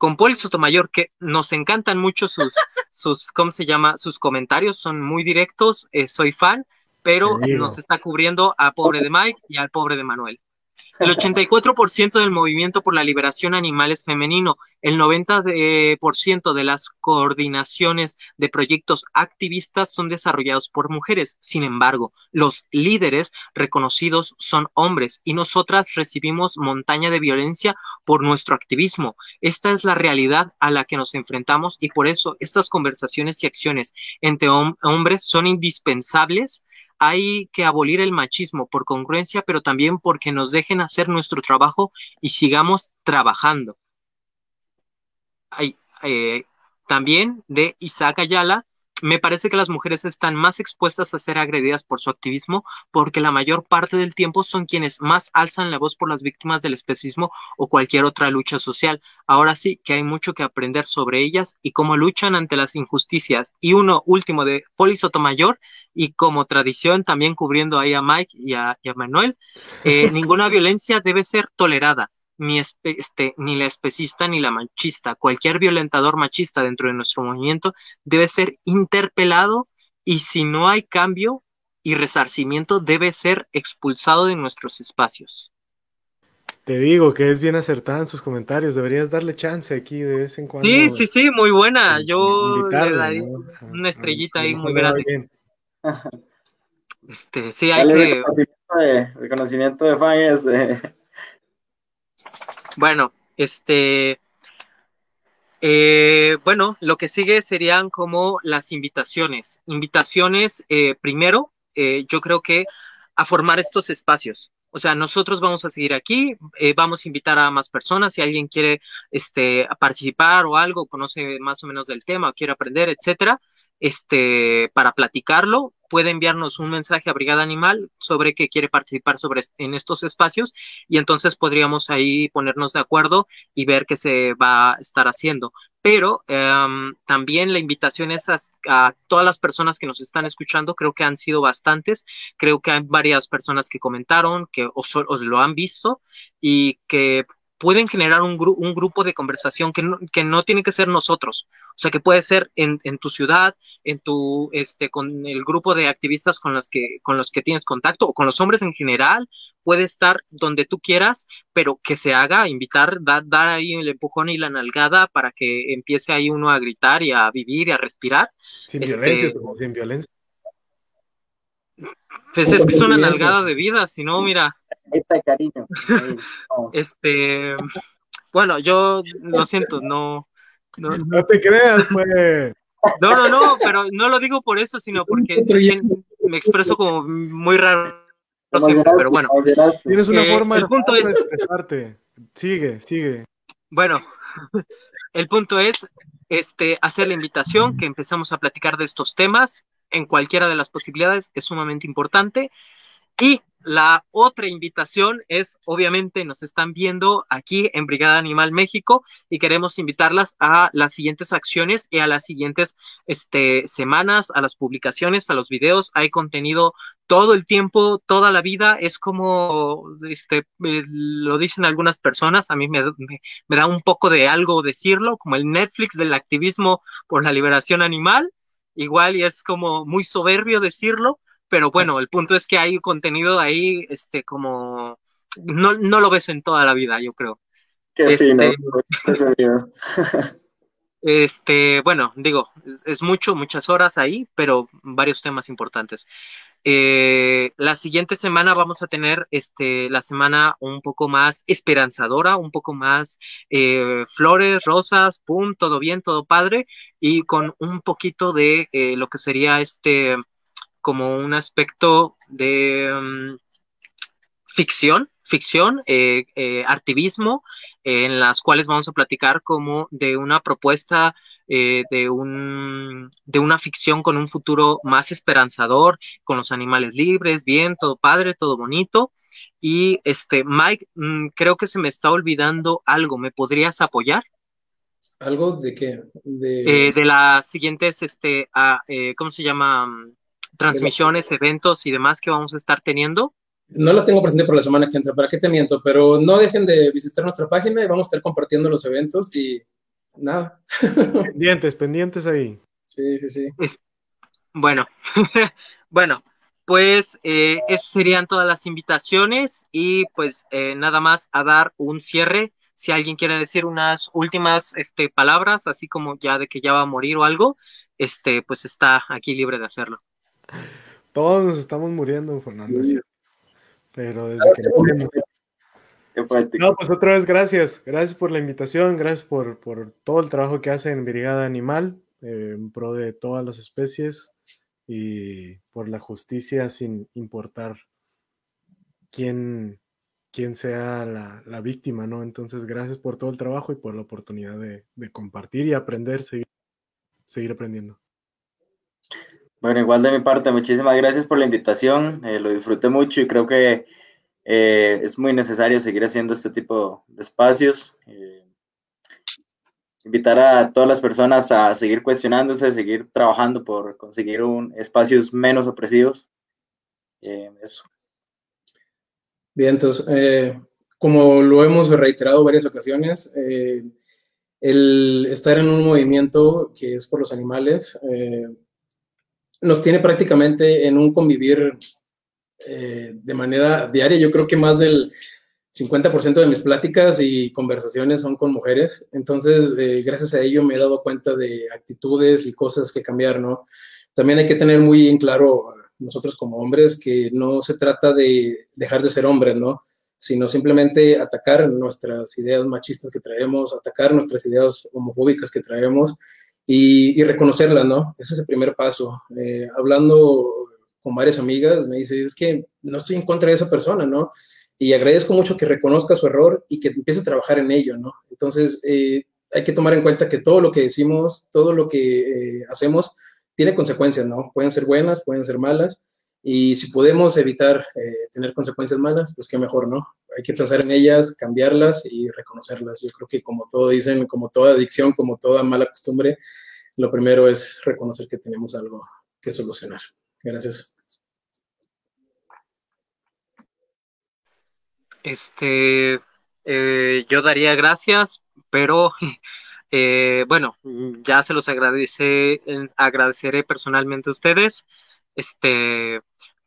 con Poli Sotomayor, que nos encantan mucho sus, sus, ¿cómo se llama? Sus comentarios, son muy directos, eh, soy fan, pero nos está cubriendo a pobre de Mike y al pobre de Manuel. El 84% del movimiento por la liberación animal es femenino. El 90% de las coordinaciones de proyectos activistas son desarrollados por mujeres. Sin embargo, los líderes reconocidos son hombres y nosotras recibimos montaña de violencia por nuestro activismo. Esta es la realidad a la que nos enfrentamos y por eso estas conversaciones y acciones entre hombres son indispensables hay que abolir el machismo por congruencia, pero también porque nos dejen hacer nuestro trabajo y sigamos trabajando. Eh, también de Isaac Ayala, me parece que las mujeres están más expuestas a ser agredidas por su activismo porque la mayor parte del tiempo son quienes más alzan la voz por las víctimas del especismo o cualquier otra lucha social. Ahora sí que hay mucho que aprender sobre ellas y cómo luchan ante las injusticias. Y uno último de Poli Sotomayor y como tradición también cubriendo ahí a Mike y a, Manuel, eh, ninguna violencia debe ser tolerada ni, este, ni la especista ni la machista. Cualquier violentador machista dentro de nuestro movimiento debe ser interpelado y si no hay cambio y resarcimiento debe ser expulsado de nuestros espacios. Te digo que es bien acertada en sus comentarios, deberías darle chance aquí de vez en cuando. Sí, sí, sí, muy buena. Yo le daría una estrellita ahí muy grande. Este, sí, hay que... Reconocimiento de, fans. Eh. Bueno, este, eh, bueno, lo que sigue serían como las invitaciones. Invitaciones, eh, primero, eh, yo creo que a formar estos espacios. O sea, nosotros vamos a seguir aquí, vamos a invitar a más personas, si alguien quiere este, participar o algo, conoce más o menos del tema, quiere aprender, etcétera, este, para platicarlo, puede enviarnos un mensaje a Brigada Animal sobre que quiere participar sobre en estos espacios y entonces podríamos ahí ponernos de acuerdo y ver qué se va a estar haciendo. Pero em, también la invitación es a, todas las personas que nos están escuchando, creo que han sido bastantes, creo que hay varias personas que comentaron, que os, os lo han visto y que pueden generar un, un grupo de conversación que no, que no, tiene que ser nosotros, o sea, que puede ser en, en, tu ciudad, en tu, este, con el grupo de activistas con los que, con los que tienes contacto, o con los hombres en general, puede estar donde tú quieras, pero que se haga, invitar, dar, dar ahí el empujón y la nalgada para que empiece ahí uno a gritar y a vivir y a respirar. Sin este, violencia, sin violencia. Pues es que es una nalgada de vida, si no, mira. Esta cariño. Este, bueno, yo lo siento, no. No, te creas, pues. No, no, no, pero no lo digo por eso, sino porque me expreso como muy raro. pero bueno. Tienes una eh, forma el punto de expresarte. Sigue, sigue. Bueno, el punto es este, hacer la invitación, que empezamos a platicar de estos temas en cualquiera de las posibilidades, es sumamente importante. Y la otra invitación es, obviamente, nos están viendo aquí en Brigada Animal México y queremos invitarlas a las siguientes acciones y a las siguientes este, semanas, a las publicaciones, a los videos. Hay contenido todo el tiempo, toda la vida. Es como, este, eh, lo dicen algunas personas, a mí me, me da un poco de algo decirlo, como el Netflix del activismo por la liberación animal. Igual y es como muy soberbio decirlo, pero bueno, el punto es que hay contenido ahí, este, como, no, no lo ves en toda la vida, yo creo. Qué este, este, bueno, digo, es, mucho, muchas horas ahí, pero varios temas importantes. Eh, la siguiente semana vamos a tener este, la semana un poco más esperanzadora, un poco más eh, flores, rosas, pum, todo bien, todo padre, y con un poquito de eh, lo que sería este como un aspecto de mm, ficción, ficción, activismo, en las cuales vamos a platicar como de una propuesta eh, de, un, de una ficción con un futuro más esperanzador, con los animales libres, bien, todo padre, todo bonito. Y este, Mike, mm, creo que se me está olvidando algo, ¿me podrías apoyar? ¿Algo de qué? De, de las siguientes, este, ah, ¿cómo se llama? transmisiones, eventos y demás que vamos a estar teniendo? No lo tengo presente por la semana que entra, ¿para qué te miento? Pero no dejen de visitar nuestra página y vamos a estar compartiendo los eventos y nada. Pendientes, pendientes ahí. Sí, sí, sí. bueno, bueno, pues eh, esas serían todas las invitaciones y pues eh, nada más a dar un cierre. Si alguien quiere decir unas últimas este, palabras, así como ya de que ya va a morir o algo, este, pues está aquí libre de hacerlo. Todos nos estamos muriendo, Fernando, Pero desde que No, pues otra vez gracias. Gracias por la invitación, gracias por, todo el trabajo que hacen en Brigada Animal, eh, en pro de todas las especies y por la justicia sin importar quién, quién sea la, víctima, ¿no? Entonces, gracias por todo el trabajo y por la oportunidad de, compartir y aprender, seguir, seguir aprendiendo. Bueno, igual de mi parte, muchísimas gracias por la invitación, eh, lo disfruté mucho y creo que eh, es muy necesario seguir haciendo este tipo de espacios. Eh, invitar a todas las personas a seguir cuestionándose, seguir trabajando por conseguir un, espacios menos opresivos. eso. Bien, entonces, como lo hemos reiterado varias ocasiones, el estar en un movimiento que es por los animales, nos tiene prácticamente en un convivir eh, de manera diaria. Yo creo que más del 50% de mis pláticas y conversaciones son con mujeres. Entonces, eh, gracias a ello me he dado cuenta de actitudes y cosas que cambiar, ¿no? También hay que tener muy en claro nosotros como hombres que no se trata de dejar de ser hombres, ¿no? Sino simplemente atacar nuestras ideas machistas que traemos, atacar nuestras ideas homofóbicas que traemos y, reconocerla, ¿no? Ese es el primer paso. Eh, hablando con varias amigas, me dice, es que no estoy en contra de esa persona, ¿no? Y agradezco mucho que reconozca su error y que empiece a trabajar en ello, ¿no? Entonces, eh, hay que tomar en cuenta que todo lo que decimos, todo lo que eh, hacemos, tiene consecuencias, ¿no? Pueden ser buenas, pueden ser malas, y si podemos evitar tener consecuencias malas, pues qué mejor, ¿no? Hay que pensar en ellas, cambiarlas y reconocerlas. Yo creo que como todo dicen, como toda adicción, como toda mala costumbre, lo primero es reconocer que tenemos algo que solucionar. Gracias. Este, eh, yo daría gracias, pero eh, bueno, ya se los agradece, agradeceré personalmente a ustedes. Este,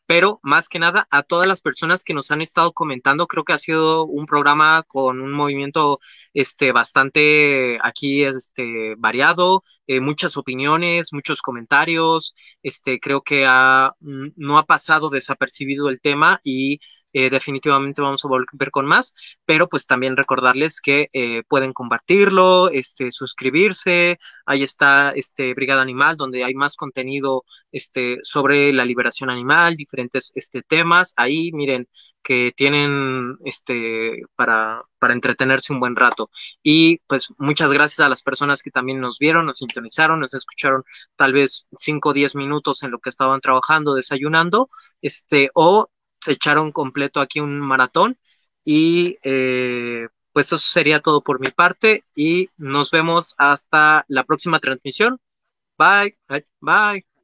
pero más que nada a todas las personas que nos han estado comentando, creo que ha sido un programa con un movimiento este, bastante aquí este, variado, eh, muchas opiniones, muchos comentarios, este, creo que ha, no ha pasado desapercibido el tema y eh, definitivamente vamos a volver con más, pero pues también recordarles que eh, pueden compartirlo, este, suscribirse, ahí está este Brigada Animal, donde hay más contenido este, sobre la liberación animal, diferentes este, temas, ahí miren que tienen este, para, para entretenerse un buen rato. Y pues muchas gracias a las personas que también nos vieron, nos sintonizaron, nos escucharon tal vez 5 o 10 minutos en lo que estaban trabajando, desayunando, este, o se echaron completo aquí un maratón y eh, pues eso sería todo por mi parte y nos vemos hasta la próxima transmisión. Bye, bye. bye.